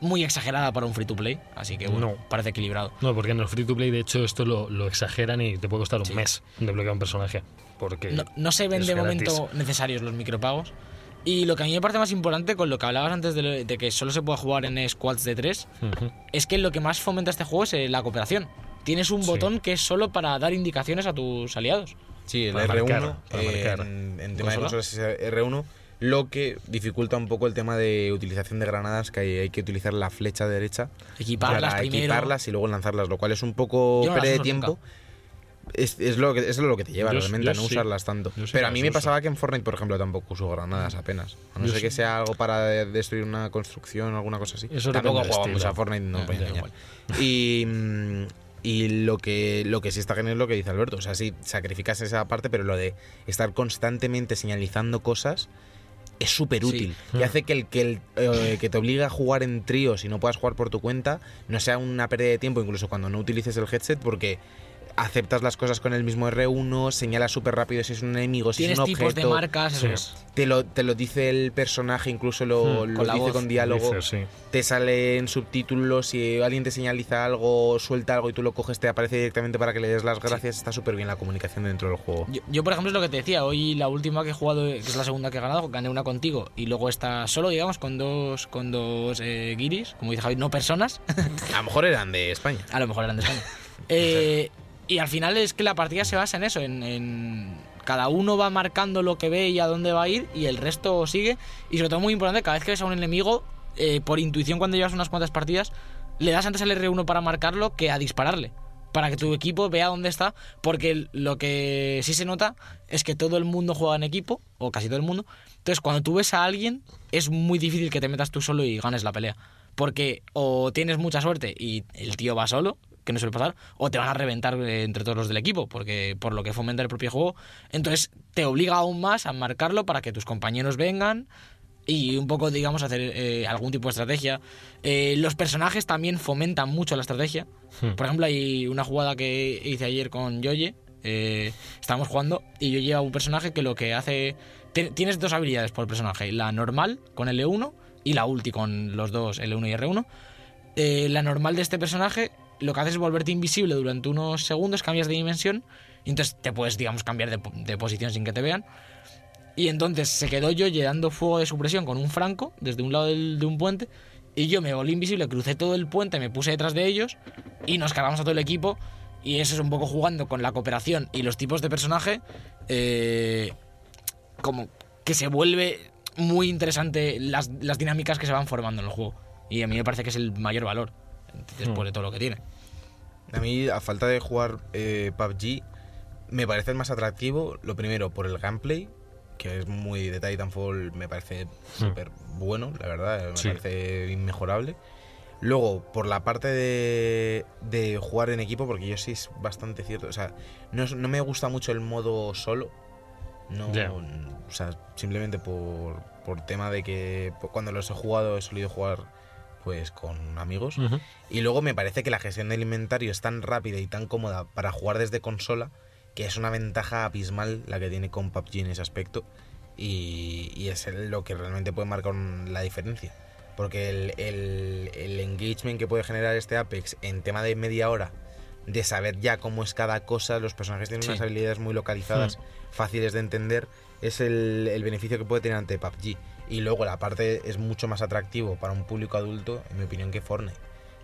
muy exagerada para un free to play. Así que bueno, No. parece equilibrado. No, porque en el free to play, de hecho, esto lo, lo exageran y te puede costar un Sí. mes desbloquear un personaje. Porque no, no se ven de gratis. momento necesarios los micropagos. Y lo que a mí me parece más importante con lo que hablabas antes de, lo- de que solo se puede jugar en squads de 3, Ujú. es que lo que más fomenta este juego es eh, la cooperación. Tienes un Sí. botón que es solo para dar indicaciones a tus aliados. Sí, el Para R1, marcar, para eh, marcar. en, en tema de ¿Consola? consolas es R1, lo que dificulta un poco el tema de utilización de granadas, que hay, hay que utilizar la flecha derecha Equiparlas para primero. equiparlas y luego lanzarlas, lo cual es un poco no pérdida de tiempo. Es, es lo que, es lo que te lleva Yo- realmente a no sí. usarlas tanto. Yo Pero a mí me pasaba que en Fortnite, por ejemplo, tampoco uso granadas apenas. A no Yo ser que sea algo para de- destruir una construcción o alguna cosa así. Eso tampoco estilo. a Fortnite, no ya, engañar. Y, y lo que lo que sí está genial es lo que dice Alberto. O sea, sí, sacrificas esa parte, pero lo de estar constantemente señalizando cosas es súper útil. Sí. Y hace que el que, el, eh, que te obliga a jugar en tríos y no puedas jugar por tu cuenta no sea una pérdida de tiempo, incluso cuando no utilices el headset, porque aceptas las cosas con el mismo R1, señalas súper rápido si es un enemigo, si es Tienes un tipos objeto. de marcas, eso Sí. es. Te lo, te lo dice el personaje, incluso lo, Hmm, lo con la dice voz, con diálogo. Dice, sí. Te salen subtítulos, si alguien te señaliza algo, suelta algo y tú lo coges, te aparece directamente para que le des las gracias. Está súper bien la comunicación dentro del juego. Yo, yo, por ejemplo, es lo que te decía. Hoy la última que he jugado, que es la segunda que he ganado, gané una contigo. Y luego está solo, digamos, con dos, con dos eh, guiris, como dice Javi, no personas. A lo mejor eran de España. A lo mejor eran de España. Eh, y al final es que la partida se basa en eso, en, cada uno va marcando lo que ve y a dónde va a ir y el resto sigue. Y sobre todo muy importante, cada vez que ves a un enemigo, eh, por intuición cuando llevas unas cuantas partidas, le das antes al R1 para marcarlo que a dispararle. Para que tu equipo vea dónde está, porque lo que sí se nota es que todo el mundo juega en equipo, o casi todo el mundo. Entonces, cuando tú ves a alguien, es muy difícil que te metas tú solo y ganes la pelea. Porque o tienes mucha suerte y el tío va solo, que no suele pasar, o te van a reventar eh, entre todos los del equipo, porque por lo que fomenta el propio juego. Entonces te obliga aún más a marcarlo para que tus compañeros vengan y un poco, digamos, hacer eh, algún tipo de estrategia. Eh, los personajes también fomentan mucho la estrategia. Hmm. Por ejemplo, hay una jugada que hice ayer con Yoye. eh, estábamos jugando y yo llevo un personaje que lo que hace. ti- Tienes dos habilidades por personaje: la normal con L1 y la ulti con los dos L1 y R1. Eh, la normal de este personaje lo que hace es volverte invisible durante unos segundos, cambias de dimensión y entonces te puedes, digamos, cambiar de, po- de posición sin que te vean. Y entonces se quedó yo dando fuego de supresión con un franco desde un lado de un puente. Y yo me volví invisible, crucé todo el puente, me puse detrás de ellos y nos cargamos a todo el equipo. Y eso es un poco jugando con la cooperación y los tipos de personaje. eh, como que se vuelve muy interesante las, las dinámicas que se van formando en el juego. Y a mí me parece que es el mayor valor después de todo lo que tiene. A mí, a falta de jugar eh, PUBG, me parece el más atractivo. Lo primero, por el gameplay, que es muy de Titanfall, me parece súper bueno, la verdad, me Sí. parece inmejorable. Luego, por la parte de, de jugar en equipo, porque yo sí es bastante cierto. O sea, no, es- no me gusta mucho el modo solo. No, o sea, simplemente por, por tema de que cuando los he jugado he solido jugar pues con amigos. Y luego me parece que la gestión del inventario es tan rápida y tan cómoda para jugar desde consola que es una ventaja abismal la que tiene con PUBG en ese aspecto y, y es lo que realmente puede marcar la diferencia. Porque el, el- el engagement que puede generar este Apex en tema de media hora, de saber ya cómo es cada cosa, los personajes tienen Sí. unas habilidades muy localizadas, fáciles de entender, es el, el beneficio que puede tener ante PUBG. Y luego la parte es mucho más atractivo para un público adulto, en mi opinión, que Fortnite.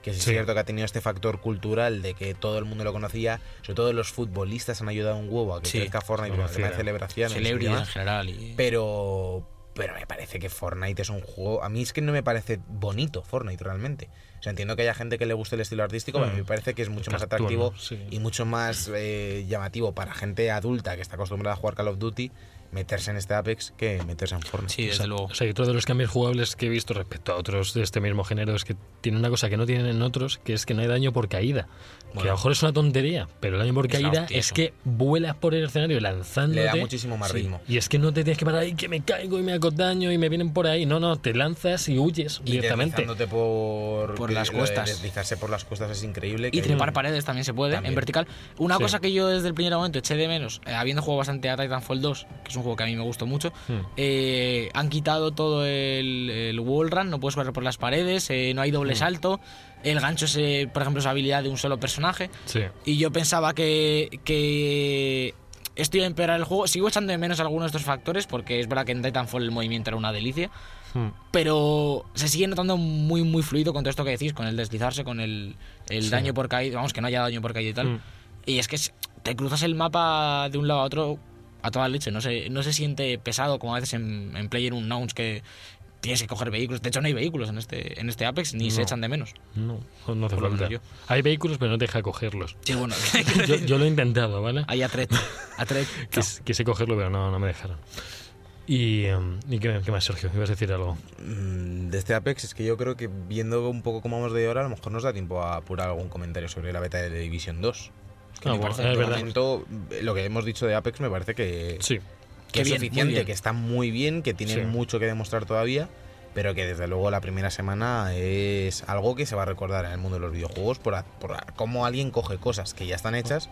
Que sí, Sí. es cierto que ha tenido este factor cultural de que todo el mundo lo conocía, sobre todo los futbolistas han ayudado un huevo a que Sí, crezca Fortnite por el tema de celebraciones. y en general. Y... Pero, pero me parece que Fortnite es un juego. A mí es que no me parece bonito Fortnite realmente. O sea, entiendo que haya gente que le guste el estilo artístico, pero a mí me Mm. parece que es mucho más atractivo y mucho más eh, llamativo para gente adulta que está acostumbrada a jugar Call of Duty meterse en este Apex que meterse en Fortnite. Sí, desde O sea, luego. O sea, que otro de los cambios jugables que he visto respecto a otros de este mismo género es que tiene una cosa que no tienen en otros, que es que no hay daño por caída. que a Bueno. lo mejor es una tontería, pero el daño por Es caída es que vuelas por el escenario lanzándote. Le da muchísimo más Sí. ritmo. Y es que no te tienes que parar ahí, que me caigo y me hago daño y me vienen por ahí. No, no, te lanzas y huyes Y directamente. deslizándote por, Por las cuestas. Deslizarse por las cuestas es increíble. Y trepar un- paredes también se puede, También. en vertical. Una Sí. cosa que yo desde el primer momento eché de menos, eh, habiendo jugado bastante a Titanfall 2, que es un juego que a mí me gustó mucho, Hmm. eh, han quitado todo el, el wall run, no puedes correr por las paredes, eh, no hay doble Mm. salto, el gancho es, eh, por ejemplo, es habilidad de un solo personaje. Sí. Y yo pensaba que, que esto iba a empeorar el juego. Sigo echando de menos algunos de estos factores, porque es verdad que en Titanfall el movimiento era una delicia. Hmm. Pero se sigue notando muy, muy fluido con todo esto que decís, con el deslizarse, con el, el Sí. daño por caída, vamos, que no haya daño por caída y tal. Hmm. Y es que te cruzas el mapa de un lado a otro a toda leche, no se, no se siente pesado como a veces en, en Player Unknowns que tienes que coger vehículos. De hecho, no hay vehículos en este, en este Apex, ni se echan de menos. No, no hace falta. Hay vehículos, pero no te deja cogerlos. Sí, bueno, Yo, yo lo he intentado, ¿vale? hay Atret. Atret. Quis- Quise cogerlo, pero no, no me dejaron. ¿Y, em, ¿y qué, qué más, Sergio? ¿Ibas a decir algo? Mm, de este Apex es que yo creo que viendo un poco cómo vamos de hora, a lo mejor nos da tiempo a apurar algún comentario sobre la beta de The Division 2. Que Ah, me bueno, parece, es verdad. momento, lo que hemos dicho de Apex me parece que, Sí. que es bien, suficiente, que está muy bien, que tiene Sí. mucho que demostrar todavía pero que desde luego la primera semana es algo que se va a recordar en el mundo de los videojuegos por, a- por a- cómo alguien coge cosas que ya están hechas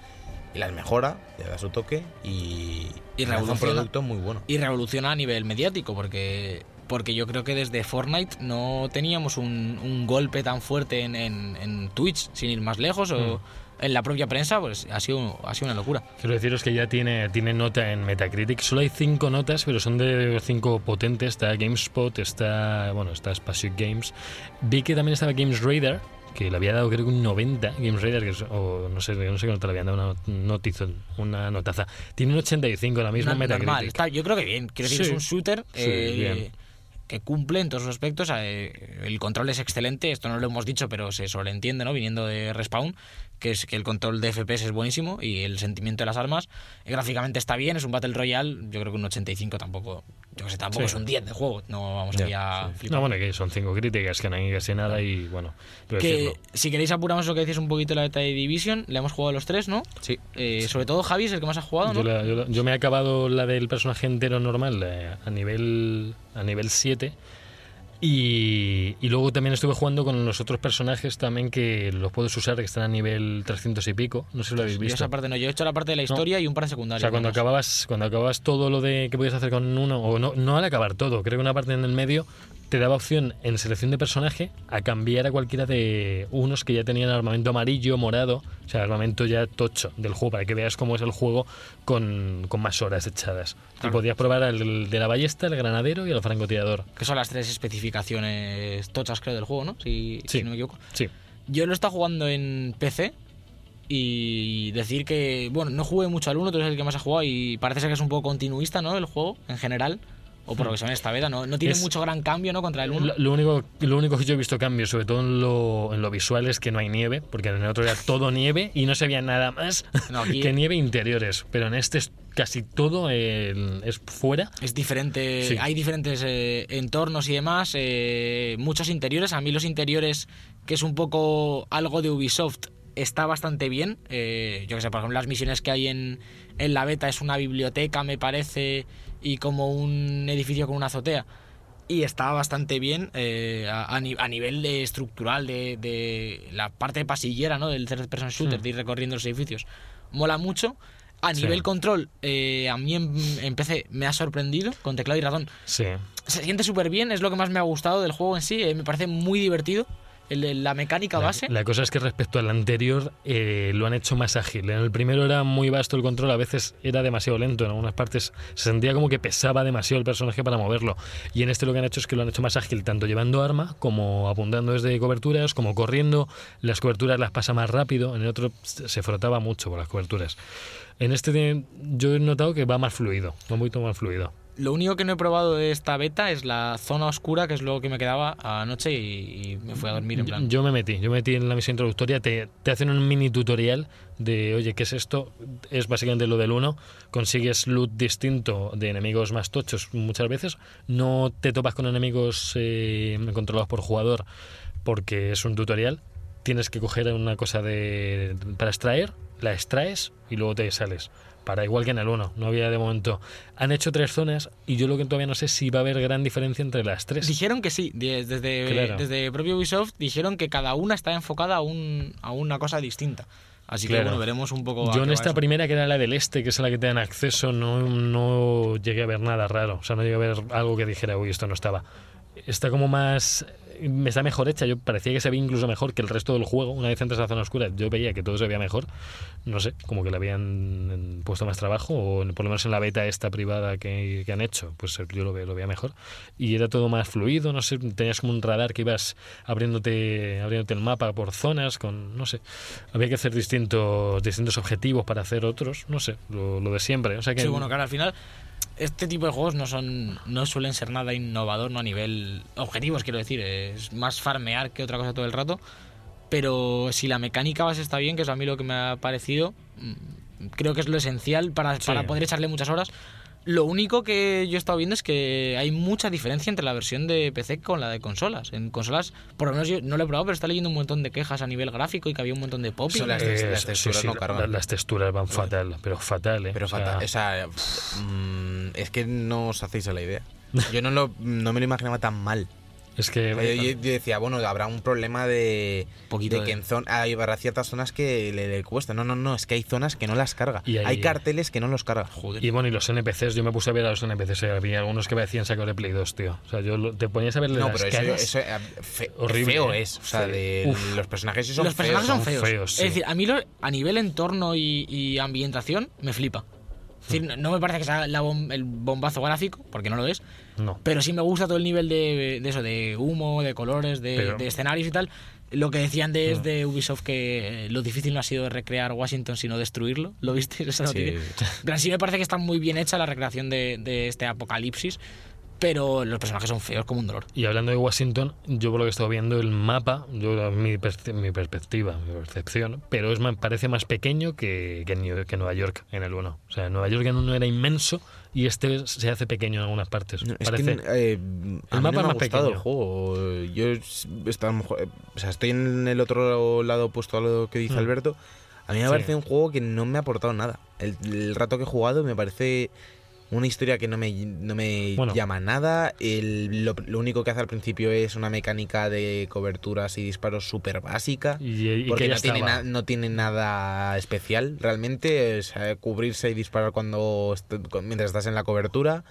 y las mejora, le da su toque y, Y hace un revoluciona. producto muy bueno. y revoluciona a nivel mediático porque porque yo creo que desde Fortnite no teníamos un, un golpe tan fuerte en, en- en Twitch sin ir más lejos o en la propia prensa pues ha sido ha sido una locura Quiero deciros que ya tiene, tiene nota en Metacritic. Solo hay cinco notas, pero son de cinco potentes. Está GameSpot, está, bueno, está Spaceship Games. Vi que también estaba Games Radar, que le había dado creo que un 90. Games Radar, que es- o no sé, no sé qué nota le habían dado, una notiza, una notaza. Tiene un 85, la misma Na- Metacritic. normal está- yo creo que bien quiero decir Sí. es un shooter Sí, eh, que cumple en todos los aspectos eh, el control es excelente esto no lo hemos dicho pero se sobreentiende no viniendo de Respawn que es que el control de FPS es buenísimo y el sentimiento de las armas eh, gráficamente está bien es un Battle Royale yo creo que un 85 tampoco yo que sé tampoco Sí. es un 10 de juego no vamos Ya, aquí a sí. flipar No, bueno, que son cinco críticas, que no hay casi nada y bueno, que decirlo. si queréis apuramos lo que decís un poquito la beta de Division le hemos jugado los tres ¿no? Sí. Eh, sobre todo Javi es el que más ha jugado Yo, ¿no? la- yo la- yo me he acabado la del personaje entero normal eh, a nivel a nivel 7 y, y luego también estuve jugando con los otros personajes también que los puedes usar que están a nivel 300 y pico. No sé si lo habéis Yo visto. esa parte no yo he hecho la parte de la historia y un par de o secundarios sea, cuando acababas, cuando acababas todo lo de que podías hacer con uno, o no, no al acabar todo, creo que una parte en el medio te daba opción en selección de personaje a cambiar a cualquiera de unos que ya tenían armamento amarillo, morado, o sea, armamento ya tocho del juego, para que veas cómo es el juego con, con más horas echadas. Y Claro. podías probar el de la ballesta, el granadero y el francotirador. que son las tres especificaciones tochas, creo, del juego, ¿no? Si, Sí. si no me equivoco. Sí. Yo lo he estado jugando en PC y decir que, bueno, no jugué mucho al 1, tú eres el que más ha jugado y parece ser que es un poco continuista, ¿no? El juego, en general. O por lo que se ve en esta beta, no, no tiene Es- mucho gran cambio, ¿no? Contra el 1. Lo, lo único, lo único que yo he visto cambios, sobre todo en lo, en lo visual, es que no hay nieve, porque en el otro era todo nieve y no se veía nada más No, aquí- que nieve interiores. Pero en este es casi todo eh, es fuera. Es diferente, Sí. hay diferentes eh, entornos y demás, eh, muchos interiores. A mí los interiores, que es un poco algo de Ubisoft, está bastante bien. Eh, yo que sé, por ejemplo, las misiones que hay en, en la beta es una biblioteca, me parece, y como un edificio con una azotea. Y está bastante bien eh, a, a ni- a nivel de estructural de, de la parte pasillera ¿no? del third person shooter, Hmm. de ir recorriendo los edificios. Mola mucho. A Sí. nivel control, eh, a mí en, en PC me ha sorprendido con teclado y ratón. Sí. Se siente súper bien, es lo que más me ha gustado del juego en sí. eh, me parece muy divertido. El- la mecánica base. la cosa es que respecto al anterior eh, lo han hecho más ágil. En el primero era muy vasto el control, a veces era demasiado lento. En algunas partes se sentía como que pesaba demasiado el personaje para moverlo. Y en este lo que han hecho es que lo han hecho más ágil, tanto llevando arma como apuntando desde coberturas, como corriendo. Las coberturas las pasa más rápido. En el otro se frotaba mucho por las coberturas. En este yo he notado que va más fluido, va un poquito más fluido. Lo único que no he probado de esta beta es la zona oscura, que es lo que me quedaba anoche y, y me fui a dormir en plan. Yo me metí, yo me metí en la misión introductoria, te, te hacen un mini tutorial de, oye, ¿qué es esto? Es básicamente lo del 1, consigues loot distinto de enemigos más tochos muchas veces, no te topas con enemigos eh, controlados por jugador porque es un tutorial, tienes que coger una cosa de para extraer, la extraes y luego te sales. Para igual que en el 1, no había de momento. Han hecho tres zonas y yo lo que todavía no sé si va a haber gran diferencia entre las tres. Dijeron que sí, de- desde, Claro. desde propio Ubisoft dijeron que cada una está enfocada a, un, a una cosa distinta. Así que Claro. bueno, veremos un poco. Yo en esta eso. primera, que era la del este, que es a la que te dan acceso, no, no llegué a ver nada raro. O sea, no llegué a ver algo que dijera, uy, esto no estaba. Está como más. Está mejor hecha. Yo parecía que se veía incluso mejor que el resto del juego. Una vez entras a la zona oscura, yo veía que todo se veía mejor. No sé, como que le habían puesto más trabajo, o por lo menos en la beta esta privada que, que han hecho, pues yo lo, ve- lo veía mejor. Y era todo más fluido, no sé, tenías como un radar que ibas abriéndote, abriéndote el mapa por zonas, con, no sé, había que hacer distintos, distintos objetivos para hacer otros, no sé, lo, lo de siempre. O sea que Sí, bueno, claro, al final este tipo de juegos no son no suelen ser nada innovador no a nivel objetivos quiero decir es más farmear que otra cosa todo el rato pero si la mecánica base está bien que es a mí lo que me ha parecido mm, creo que es lo esencial para, Sí. para poder echarle muchas horas lo único que yo he estado viendo es que hay mucha diferencia entre la versión de PC con la de consolas. En consolas, por lo menos yo no lo he probado, pero está leyendo un montón de quejas a nivel gráfico y que había un montón de. Son las tex- las texturas no la- cargan. las texturas van fatal, pero fatal, ¿eh? Pero O sea, fatal. O sea, pff, mm, es que no os hacéis a la idea. Yo no, lo, no me lo imaginaba tan mal. Es que... Yo, yo- yo decía, bueno, habrá un problema de, Poquito de de- que en zon- hay habrá ciertas zonas que le, le cuesta. No, no, no, es que hay zonas que no las carga. Y hay- hay... carteles que no los carga. Joder. Y bueno, y los NPCs, yo me puse a ver a los NPCs, y había algunos que parecían sacos de Play 2, tío. O sea, yo te ponías a verle No, las pero eso, caras. eso, eh, fe- Horrible, feo ¿eh? es. O sea, de, los personajes son los personajes feos. son son feos. feos, sí. Es decir, a mí lo- a nivel entorno y, y ambientación me flipa. Es decir, no- no me parece que sea la bom- el bombazo gráfico, porque no lo es, No. pero sí me gusta todo el nivel de, de eso, de humo, de colores, de, Pero- de escenarios y tal. Lo que decían de, No. de Ubisoft que eh, lo difícil no ha sido recrear Washington, sino destruirlo. ¿Lo viste? Esa Sí. noticia? Pero sí me parece que está muy bien hecha la recreación de, de este apocalipsis, pero los personajes son feos como un dolor. Y hablando de Washington, yo por lo que he estado viendo, el mapa, yo mi, perce- mi perspectiva, mi percepción, pero es más, parece más pequeño que, que, New- que Nueva York en el 1. O sea, Nueva York en uno era inmenso y este se hace pequeño en algunas partes. No, es Parece- que eh, mí mapa no me ha gustado el pequeño. juego. Yo es- está, o sea, estoy en el otro lado opuesto a lo que dice Mm. Alberto. A mí me Sí. parece un juego que no me ha aportado nada. El, el rato que he jugado me parece una historia que no me, no me Bueno. llama nada. El- lo, lo único que hace al principio es una mecánica de coberturas y disparos súper básica. y, y Porque no tiene, na- no tiene nada especial realmente. Sea, cubrirse y disparar cuando mientras estás en la cobertura.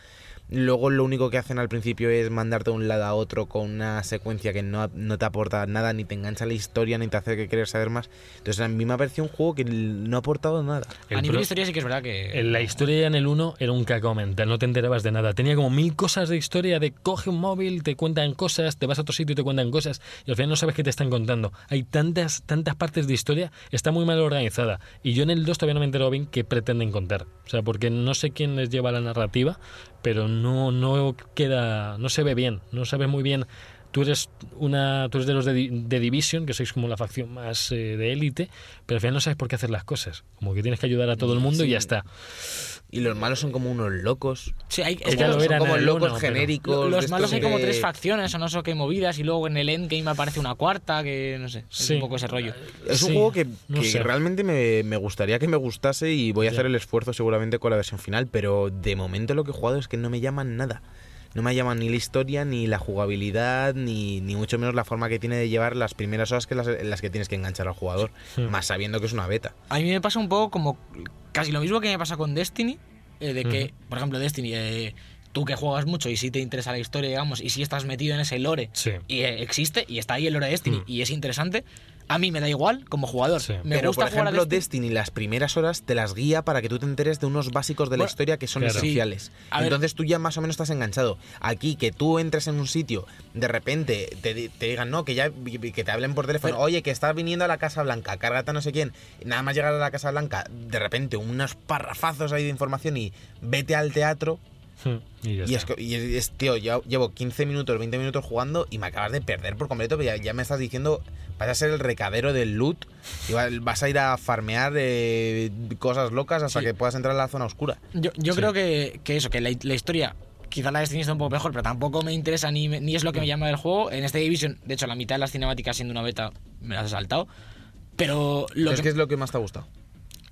Luego lo único que hacen al principio es mandarte de un lado a otro con una secuencia que no, no te aporta nada, ni te engancha la historia, ni te hace que querer saber más. Entonces a mí me ha parecido un juego que no ha aportado nada. El a nivel pro- de historia sí que es verdad que... En la historia en el 1 era un cacao no te enterabas de nada. Tenía como mil cosas de historia de coge un móvil, te cuentan cosas, te vas a otro sitio y te cuentan cosas y al final no sabes qué te están contando. Hay tantas, tantas partes de historia, está muy mal organizada. Y yo en el 2 todavía no me he enterado bien qué pretenden contar. O sea, porque no sé quién les lleva la narrativa, pero no, no queda, no se ve bien, no sabes muy bien. Tú eres una, tú eres de los de, de Division, que sois como la facción más eh, de élite, pero al final no sabes por qué hacer las cosas. Como que tienes que ayudar a todo el mundo y ya está. Y los malos son como unos locos. Sí, hay, Es es que como- lo son como locos uno, genéricos. Los malos hay como de- tres facciones o no sé qué movidas y luego en el endgame aparece una cuarta que no sé, es Sí. un poco ese rollo. Es un Sí, juego que, no que sé. realmente me, me gustaría que me gustase y voy a Ya. hacer el esfuerzo seguramente con la versión final, pero de momento lo que he jugado es que no me llaman nada. No me llaman ni la historia, ni la jugabilidad, ni, ni mucho menos la forma que tiene de llevar las primeras horas que las, en las que tienes que enganchar al jugador, más sabiendo que es una beta. A mí me pasa un poco como casi lo mismo que me pasa con Destiny, eh, de que, por ejemplo, Destiny, eh, tú que juegas mucho y si te interesa la historia, digamos, y si estás metido en ese lore Sí. y eh, existe y está ahí el lore de Destiny y es interesante, a mí me da igual como jugador. Sí. Me pero, gusta por jugar a ejemplo, Destiny. Destiny, las primeras horas te las guía para que tú te enteres de unos básicos de la Bueno, historia que son claro. esenciales. A ver- Entonces tú ya más o menos estás enganchado. Aquí, que tú entres en un sitio, de repente te, di- te digan, no, que ya que te hablen por teléfono, Pero- oye, que estás viniendo a la Casa Blanca, cárgate a no sé quién. Nada más llegar a la Casa Blanca, de repente unos parrafazos ahí de información y vete al teatro. Hmm, Y es, y es- es, tío, ya llevo 15 minutos, 20 minutos jugando y me acabas de perder por completo. pero Ya, ya me estás diciendo, vas a ser el recadero del loot y va- vas a ir a farmear eh, cosas locas hasta Sí. que puedas entrar a la zona oscura. Yo, yo Sí. creo que, que eso, que la, la historia, quizá la de Destiny está un poco mejor, pero tampoco me interesa ni, ni es lo que me llama del juego. En este Division, de hecho, la mitad de las cinemáticas siendo una beta me las he saltado. Pero lo Pero es que, que es lo que más te ha gustado.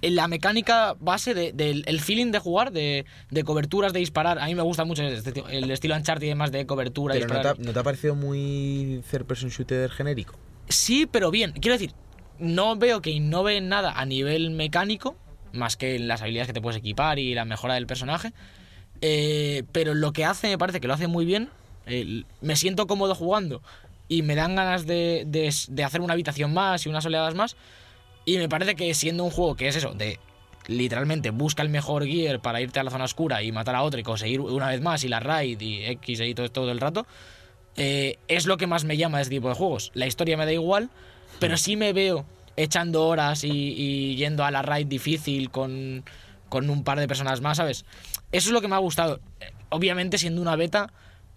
La mecánica base de- del el feeling de jugar, de, de coberturas, de disparar, a mí me gusta mucho este tío- el estilo Uncharted y demás de cobertura, Pero ¿no te, disparar. ha, no te ha parecido muy third person shooter genérico? Sí, pero bien. Quiero decir, no veo que innove en nada a nivel mecánico, más que en las habilidades que te puedes equipar y la mejora del personaje. Eh, pero lo que hace, me parece que lo hace muy bien. El- me siento cómodo jugando y me dan ganas de, de- de hacer una habitación más y unas oleadas más. Y me parece que siendo un juego que es eso, de literalmente busca el mejor gear para irte a la zona oscura y matar a otro y conseguir una vez más y la raid y X y todo, todo el rato, eh, es lo que más me llama de este tipo de juegos. La historia me da igual, pero sí me veo echando horas y, y yendo a la raid difícil con, con un par de personas más, ¿sabes? Eso es lo que me ha gustado. Eh, Obviamente, siendo una beta,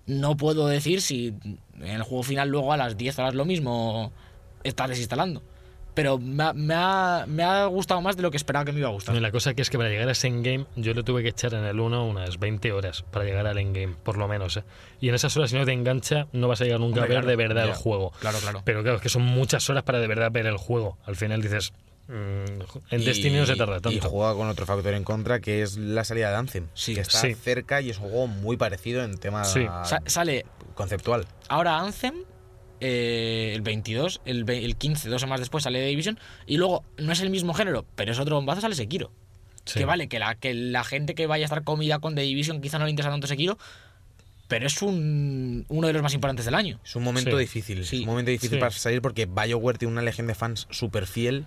no puedo decir si en el juego final luego a las 10 horas lo mismo estás desinstalando. Pero me ha, me ha- me ha gustado más de lo que esperaba que me iba a gustar. La cosa que es que para llegar a ese endgame yo le tuve que echar en el 1 unas 20 horas para llegar al endgame, por lo menos. ¿eh? Y en esas horas si no te engancha no vas a llegar nunca Hombre, a ver claro, de verdad ya. el juego. Claro, claro. Pero claro, es que son muchas horas para de verdad ver el juego. Al final dices, mm, en Y- Destiny no se tarda Y tanto. juega con otro factor en contra que es la salida de Anthem. Sí. que está Sí. cerca y es un juego muy parecido en tema. Sí. Sa- sale conceptual. Ahora Anthem, eh, el 22, el, el 15, dos semanas después sale The Division. Y luego, no es el mismo género, pero es otro bombazo, sale Sekiro. Sí. Que vale, que la, que la gente que vaya a estar comida con The Division quizá no le interesa tanto Sekiro, pero es un, uno de los más importantes del año. Es un momento Sí. difícil. Sí. Es un momento difícil Sí. para salir porque BioWare tiene una legión de fans súper fiel.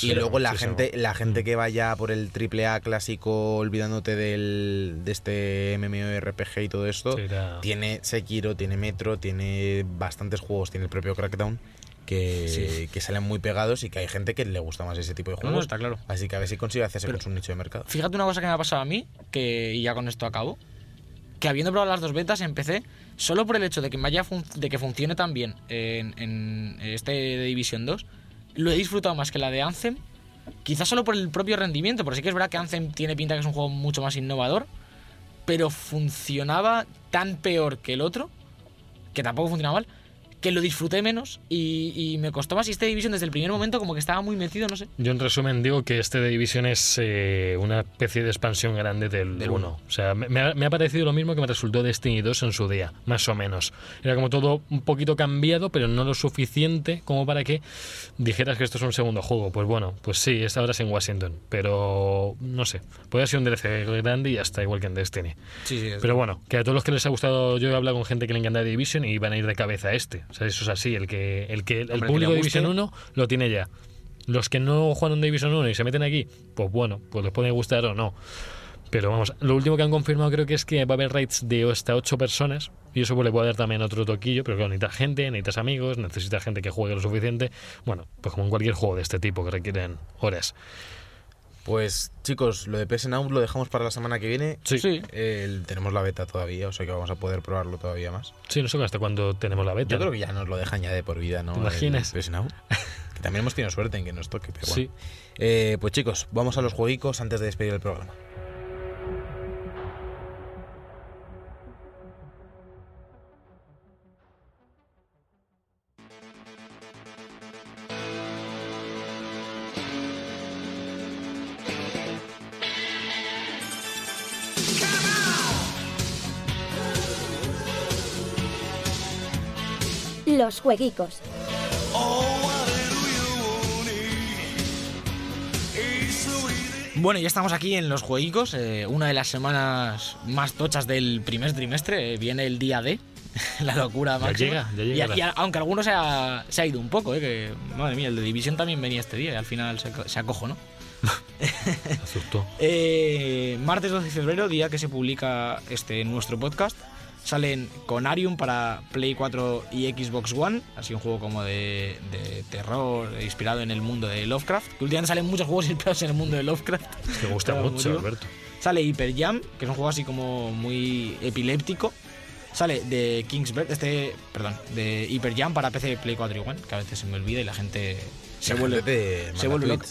Y luego la gente, la gente Mm. que vaya por el AAA clásico olvidándote del, de este MMORPG y todo esto, era- tiene Sekiro, tiene Metro, tiene bastantes juegos, tiene el propio Crackdown, que, Sí. que salen muy pegados y que hay gente que le gusta más ese tipo de No, juegos. no, está claro. Así que a ver si consigue hacerse Pero- con su nicho de mercado. Fíjate una cosa que me ha pasado a mí, que y ya con esto acabo. Que habiendo probado las dos betas empecé, solo por el hecho de que, funcione tan bien en, este de Division 2, lo he disfrutado más que la de Anthem. Quizás solo por el propio rendimiento, porque sí que es verdad que Anthem tiene pinta que es un juego mucho más innovador, pero funcionaba tan peor que el otro, que tampoco funcionaba mal, que lo disfruté menos y, y me costó más. Y este Division desde el primer momento como que estaba muy metido, no sé. Yo en resumen digo que este de Division es eh, una especie de expansión grande del Del 1. O sea, me, me ha, me ha parecido lo mismo que me resultó Destiny 2 en su día, más o menos. Era como todo un poquito cambiado, pero no lo suficiente como para que dijeras que esto es un segundo juego. Pues bueno, pues sí, esta ahora es en Washington, pero no sé. Puede ser un DLC grande y ya está, igual que en Destiny. Sí, sí, Pero bueno, que a todos los que les ha gustado, yo he hablado con gente que le encanta The Division y van a ir de cabeza a este. O sea, eso es así. El que el, que, el Hombre, que público le de Division guste. 1 lo tiene ya. Los que no juegan en Division 1 y se meten aquí, pues bueno, pues les puede gustar o no. Pero vamos, lo último que han confirmado creo que es que va a haber raids de hasta 8 personas. Y eso pues, le puede dar también otro toquillo. Pero claro, necesitas gente, necesitas amigos, necesitas gente que juegue lo suficiente. Bueno, pues como en cualquier juego de este tipo que requieren horas. Pues chicos, lo de PS Now lo dejamos para la semana que viene. Sí, sí, Sí. El- tenemos la beta todavía, o sea que vamos a poder probarlo todavía más. no sé hasta cuándo tenemos la beta. Yo creo que ya nos lo dejan ya de por vida, ¿no? ¿Te imaginas? PS Now. que también hemos tenido suerte en que nos toque, pero Sí. bueno. Eh, pues chicos, vamos a los jueguicos antes de despedir el programa. Los jueguicos. Bueno, ya estamos aquí en los jueguicos, eh, una de las semanas más tochas del primer trimestre, eh, viene el día D, la locura Ya máxima. llega, ya llega Y y a- aunque algunos se ha, se ha ido un poco, eh, que madre mía, el de División también venía este día y al final se, se acojo, ¿no? Asustó. Eh, martes 12 de febrero, día que se publica este nuestro podcast, salen Conarium para Play 4 y Xbox One, así un juego como de, de terror inspirado en el mundo de Lovecraft, que últimamente salen muchos juegos inspirados en el mundo de Lovecraft. Me gusta mucho, motivo. Alberto. Sale Hyper Jam, que es un juego así como muy epiléptico. Sale de Kingsbird, este, perdón, de Hyper Jam para PC, Play 4 y One, que a veces se me olvida y la gente se vuelve, te se vuelve loca.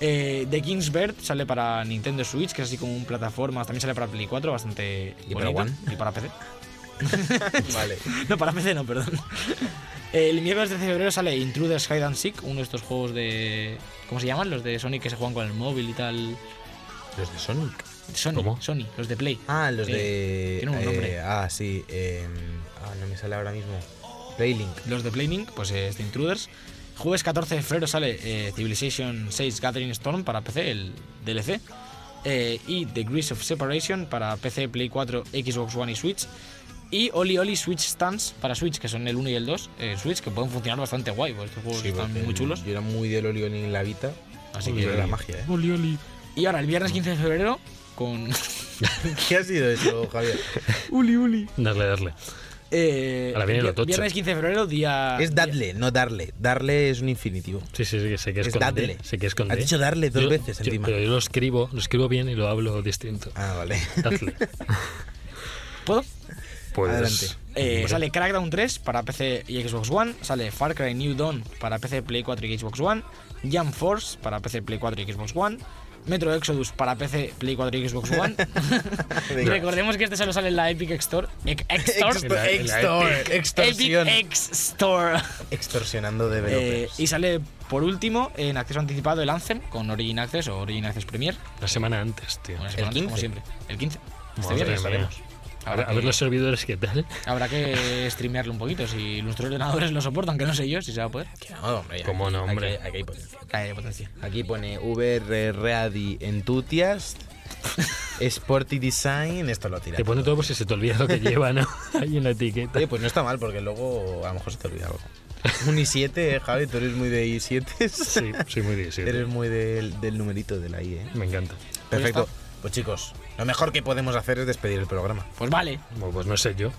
Eh, The King's Bird sale para Nintendo Switch, que es así como un plataforma. También sale para Play 4, bastante ¿Y para. One? Y para PC. Vale. No, para PC no, perdón. El miércoles de febrero sale Intruders Hide and Seek, uno de estos juegos de. ¿Cómo se llaman? Los de Sonic que se juegan con el móvil y tal. Los de Sonic. Sony, ¿Cómo? Sony, los de Play. Ah, los Eh, de. tiene un eh, nombre. ah, sí. eh, ah, no me sale ahora mismo. Playlink. Los de Playlink, pues es de Intruders. Jueves 14 de febrero sale eh, Civilization 6 Gathering Storm para PC, el DLC. Eh, y The Grease of Separation para PC, Play 4, Xbox One y Switch. Y Oli Oli Switch Stands para Switch, que son el 1 y el 2 eh, Switch, que pueden funcionar bastante guay, porque estos juegos Sí, están muy chulos. Yo era muy del Oli Oli en la Vita. Así que- Oli, la magia, ¿eh? Oli, oli. Y ahora, el viernes 15 de febrero, con. ¿Qué ha sido eso, Javier? Uli Uli. Darle, darle. Eh, Ahora viene tocho. Viernes 15 de febrero, día. Es dadle, no darle. Darle es un infinitivo. Sí, sí, sí, sé que es, Es con D, dadle. Sé que es con Has D. dicho darle dos Yo- veces yo- encima. Pero yo lo escribo, lo escribo bien y lo hablo distinto. Ah, vale. Dadle. ¿Puedo? Pues, Adelante. Eh, sale Crackdown 3 para PC y Xbox One. Sale Far Cry New Dawn para PC, Play 4 y Xbox One. Jump Force para PC, Play 4 y Xbox One. Metro Exodus para PC, Play 4 y Xbox One. Recordemos que este solo sale en la Epic Store. Ex- Ex Store. La- la extor- Epic. X Store. Extorsionando Eh, developers. y sale por último en acceso anticipado el Anthem con Origin Access o Origin Access Premier. Una semana antes, tío. Semana antes, como 15. siempre. El 15. Este viernes A ver, a ver los servidores qué tal. Habrá que streamearlo un poquito, si nuestros ordenadores lo soportan, que no sé yo si se va a poder. Que no, hombre. ¿Cómo no, aquí- hombre? Aquí, aquí hay potencia. Hay potencia. Aquí pone VR Ready Enthusiast, Sporty Design, esto lo tira. Te pone todo por si se te olvida lo que lleva, ¿no? Ahí en la etiqueta. Oye, pues no está mal, porque luego a lo mejor se te olvida algo. Un i7, eh, Javi, tú eres muy de i7. Sí, soy muy 17. Eres muy del, del numerito de la i, ¿eh? Me encanta. Perfecto. está. Pues chicos, lo mejor que podemos hacer es despedir el programa. Pues vale. Bueno, pues no sé yo.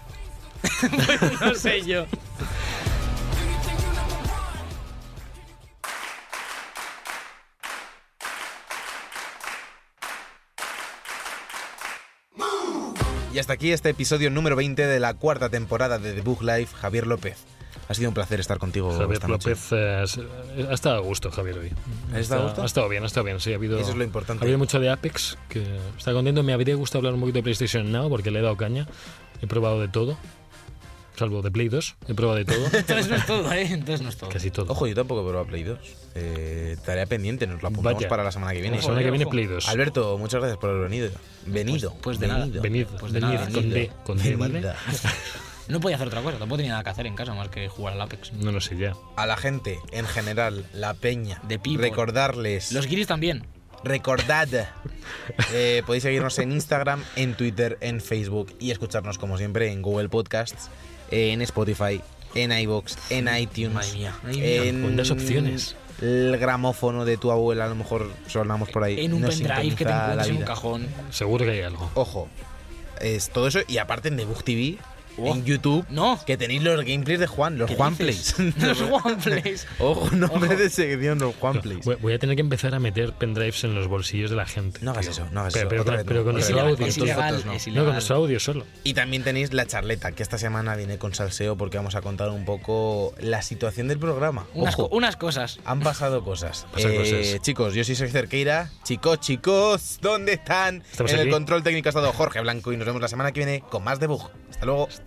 no sé yo. Y hasta aquí este episodio número 20 de la cuarta temporada de The Book Life. Javier López, ha sido un placer estar contigo Javier esta noche. López eh, s- ha estado a gusto, Javier, hoy. ¿Ha estado a gusto? Ha estado bien, ha estado bien. Sí, ha habido, Eso es lo importante. Ha habido mucho de Apex, que está contento. Me habría gustado hablar un poquito de PlayStation Now, porque le he dado caña. He probado de todo. Salvo de Play 2. He probado de todo. Entonces no es todo, ¿eh? Entonces no es todo. Casi todo. Ojo, yo tampoco he probado Play 2. Eh, tarea pendiente, nos lo apuntamos Vaya. para la semana que viene. La semana que viene ojo. Play 2. Alberto, muchas gracias por haber venido. Venido. pues de nada. venido. Venid, Pues de venid, nada, con D, con D, ¿vale? No podía hacer otra cosa, tampoco tenía nada que hacer en casa más que jugar al Apex. No lo sé ya. A la gente, en general, la peña, The people. recordarles, Los guiris también. recordad, eh, podéis seguirnos en Instagram, en Twitter, en Facebook y escucharnos como siempre en Google Podcasts, en Spotify, en iBox, en iTunes, Madre mía, en opciones. el gramófono de tu abuela, a lo mejor sonamos por ahí. En un Nos pendrive que te encuentres en un cajón. Seguro que hay algo. Ojo, es todo eso y aparte en Debug TV, Oh. en YouTube, No. que tenéis los gameplays de Juan, los ¿Qué Juan dices? Plays. Los One Plays. Ojo, nombre Ojo. de sección, los Juan Plays. Voy, voy a tener que empezar a meter pendrives en los bolsillos de la gente. No hagas eso, no hagas pero, eso. Pero, pero no, con nuestro audio. Es ilegal, no. es No, con nuestro audio solo. Y también tenéis la charleta, que esta semana viene con salseo porque vamos a contar un poco la situación del programa. Unas, Ojo, co- unas cosas. han pasado cosas. Pasan Eh, cosas. Chicos, yo soy Sergio Cerqueira. Chicos, chicos, ¿dónde están? Estamos en aquí. el control técnico ha estado Jorge Blanco y nos vemos la semana que viene con más debug. Hasta luego. Hasta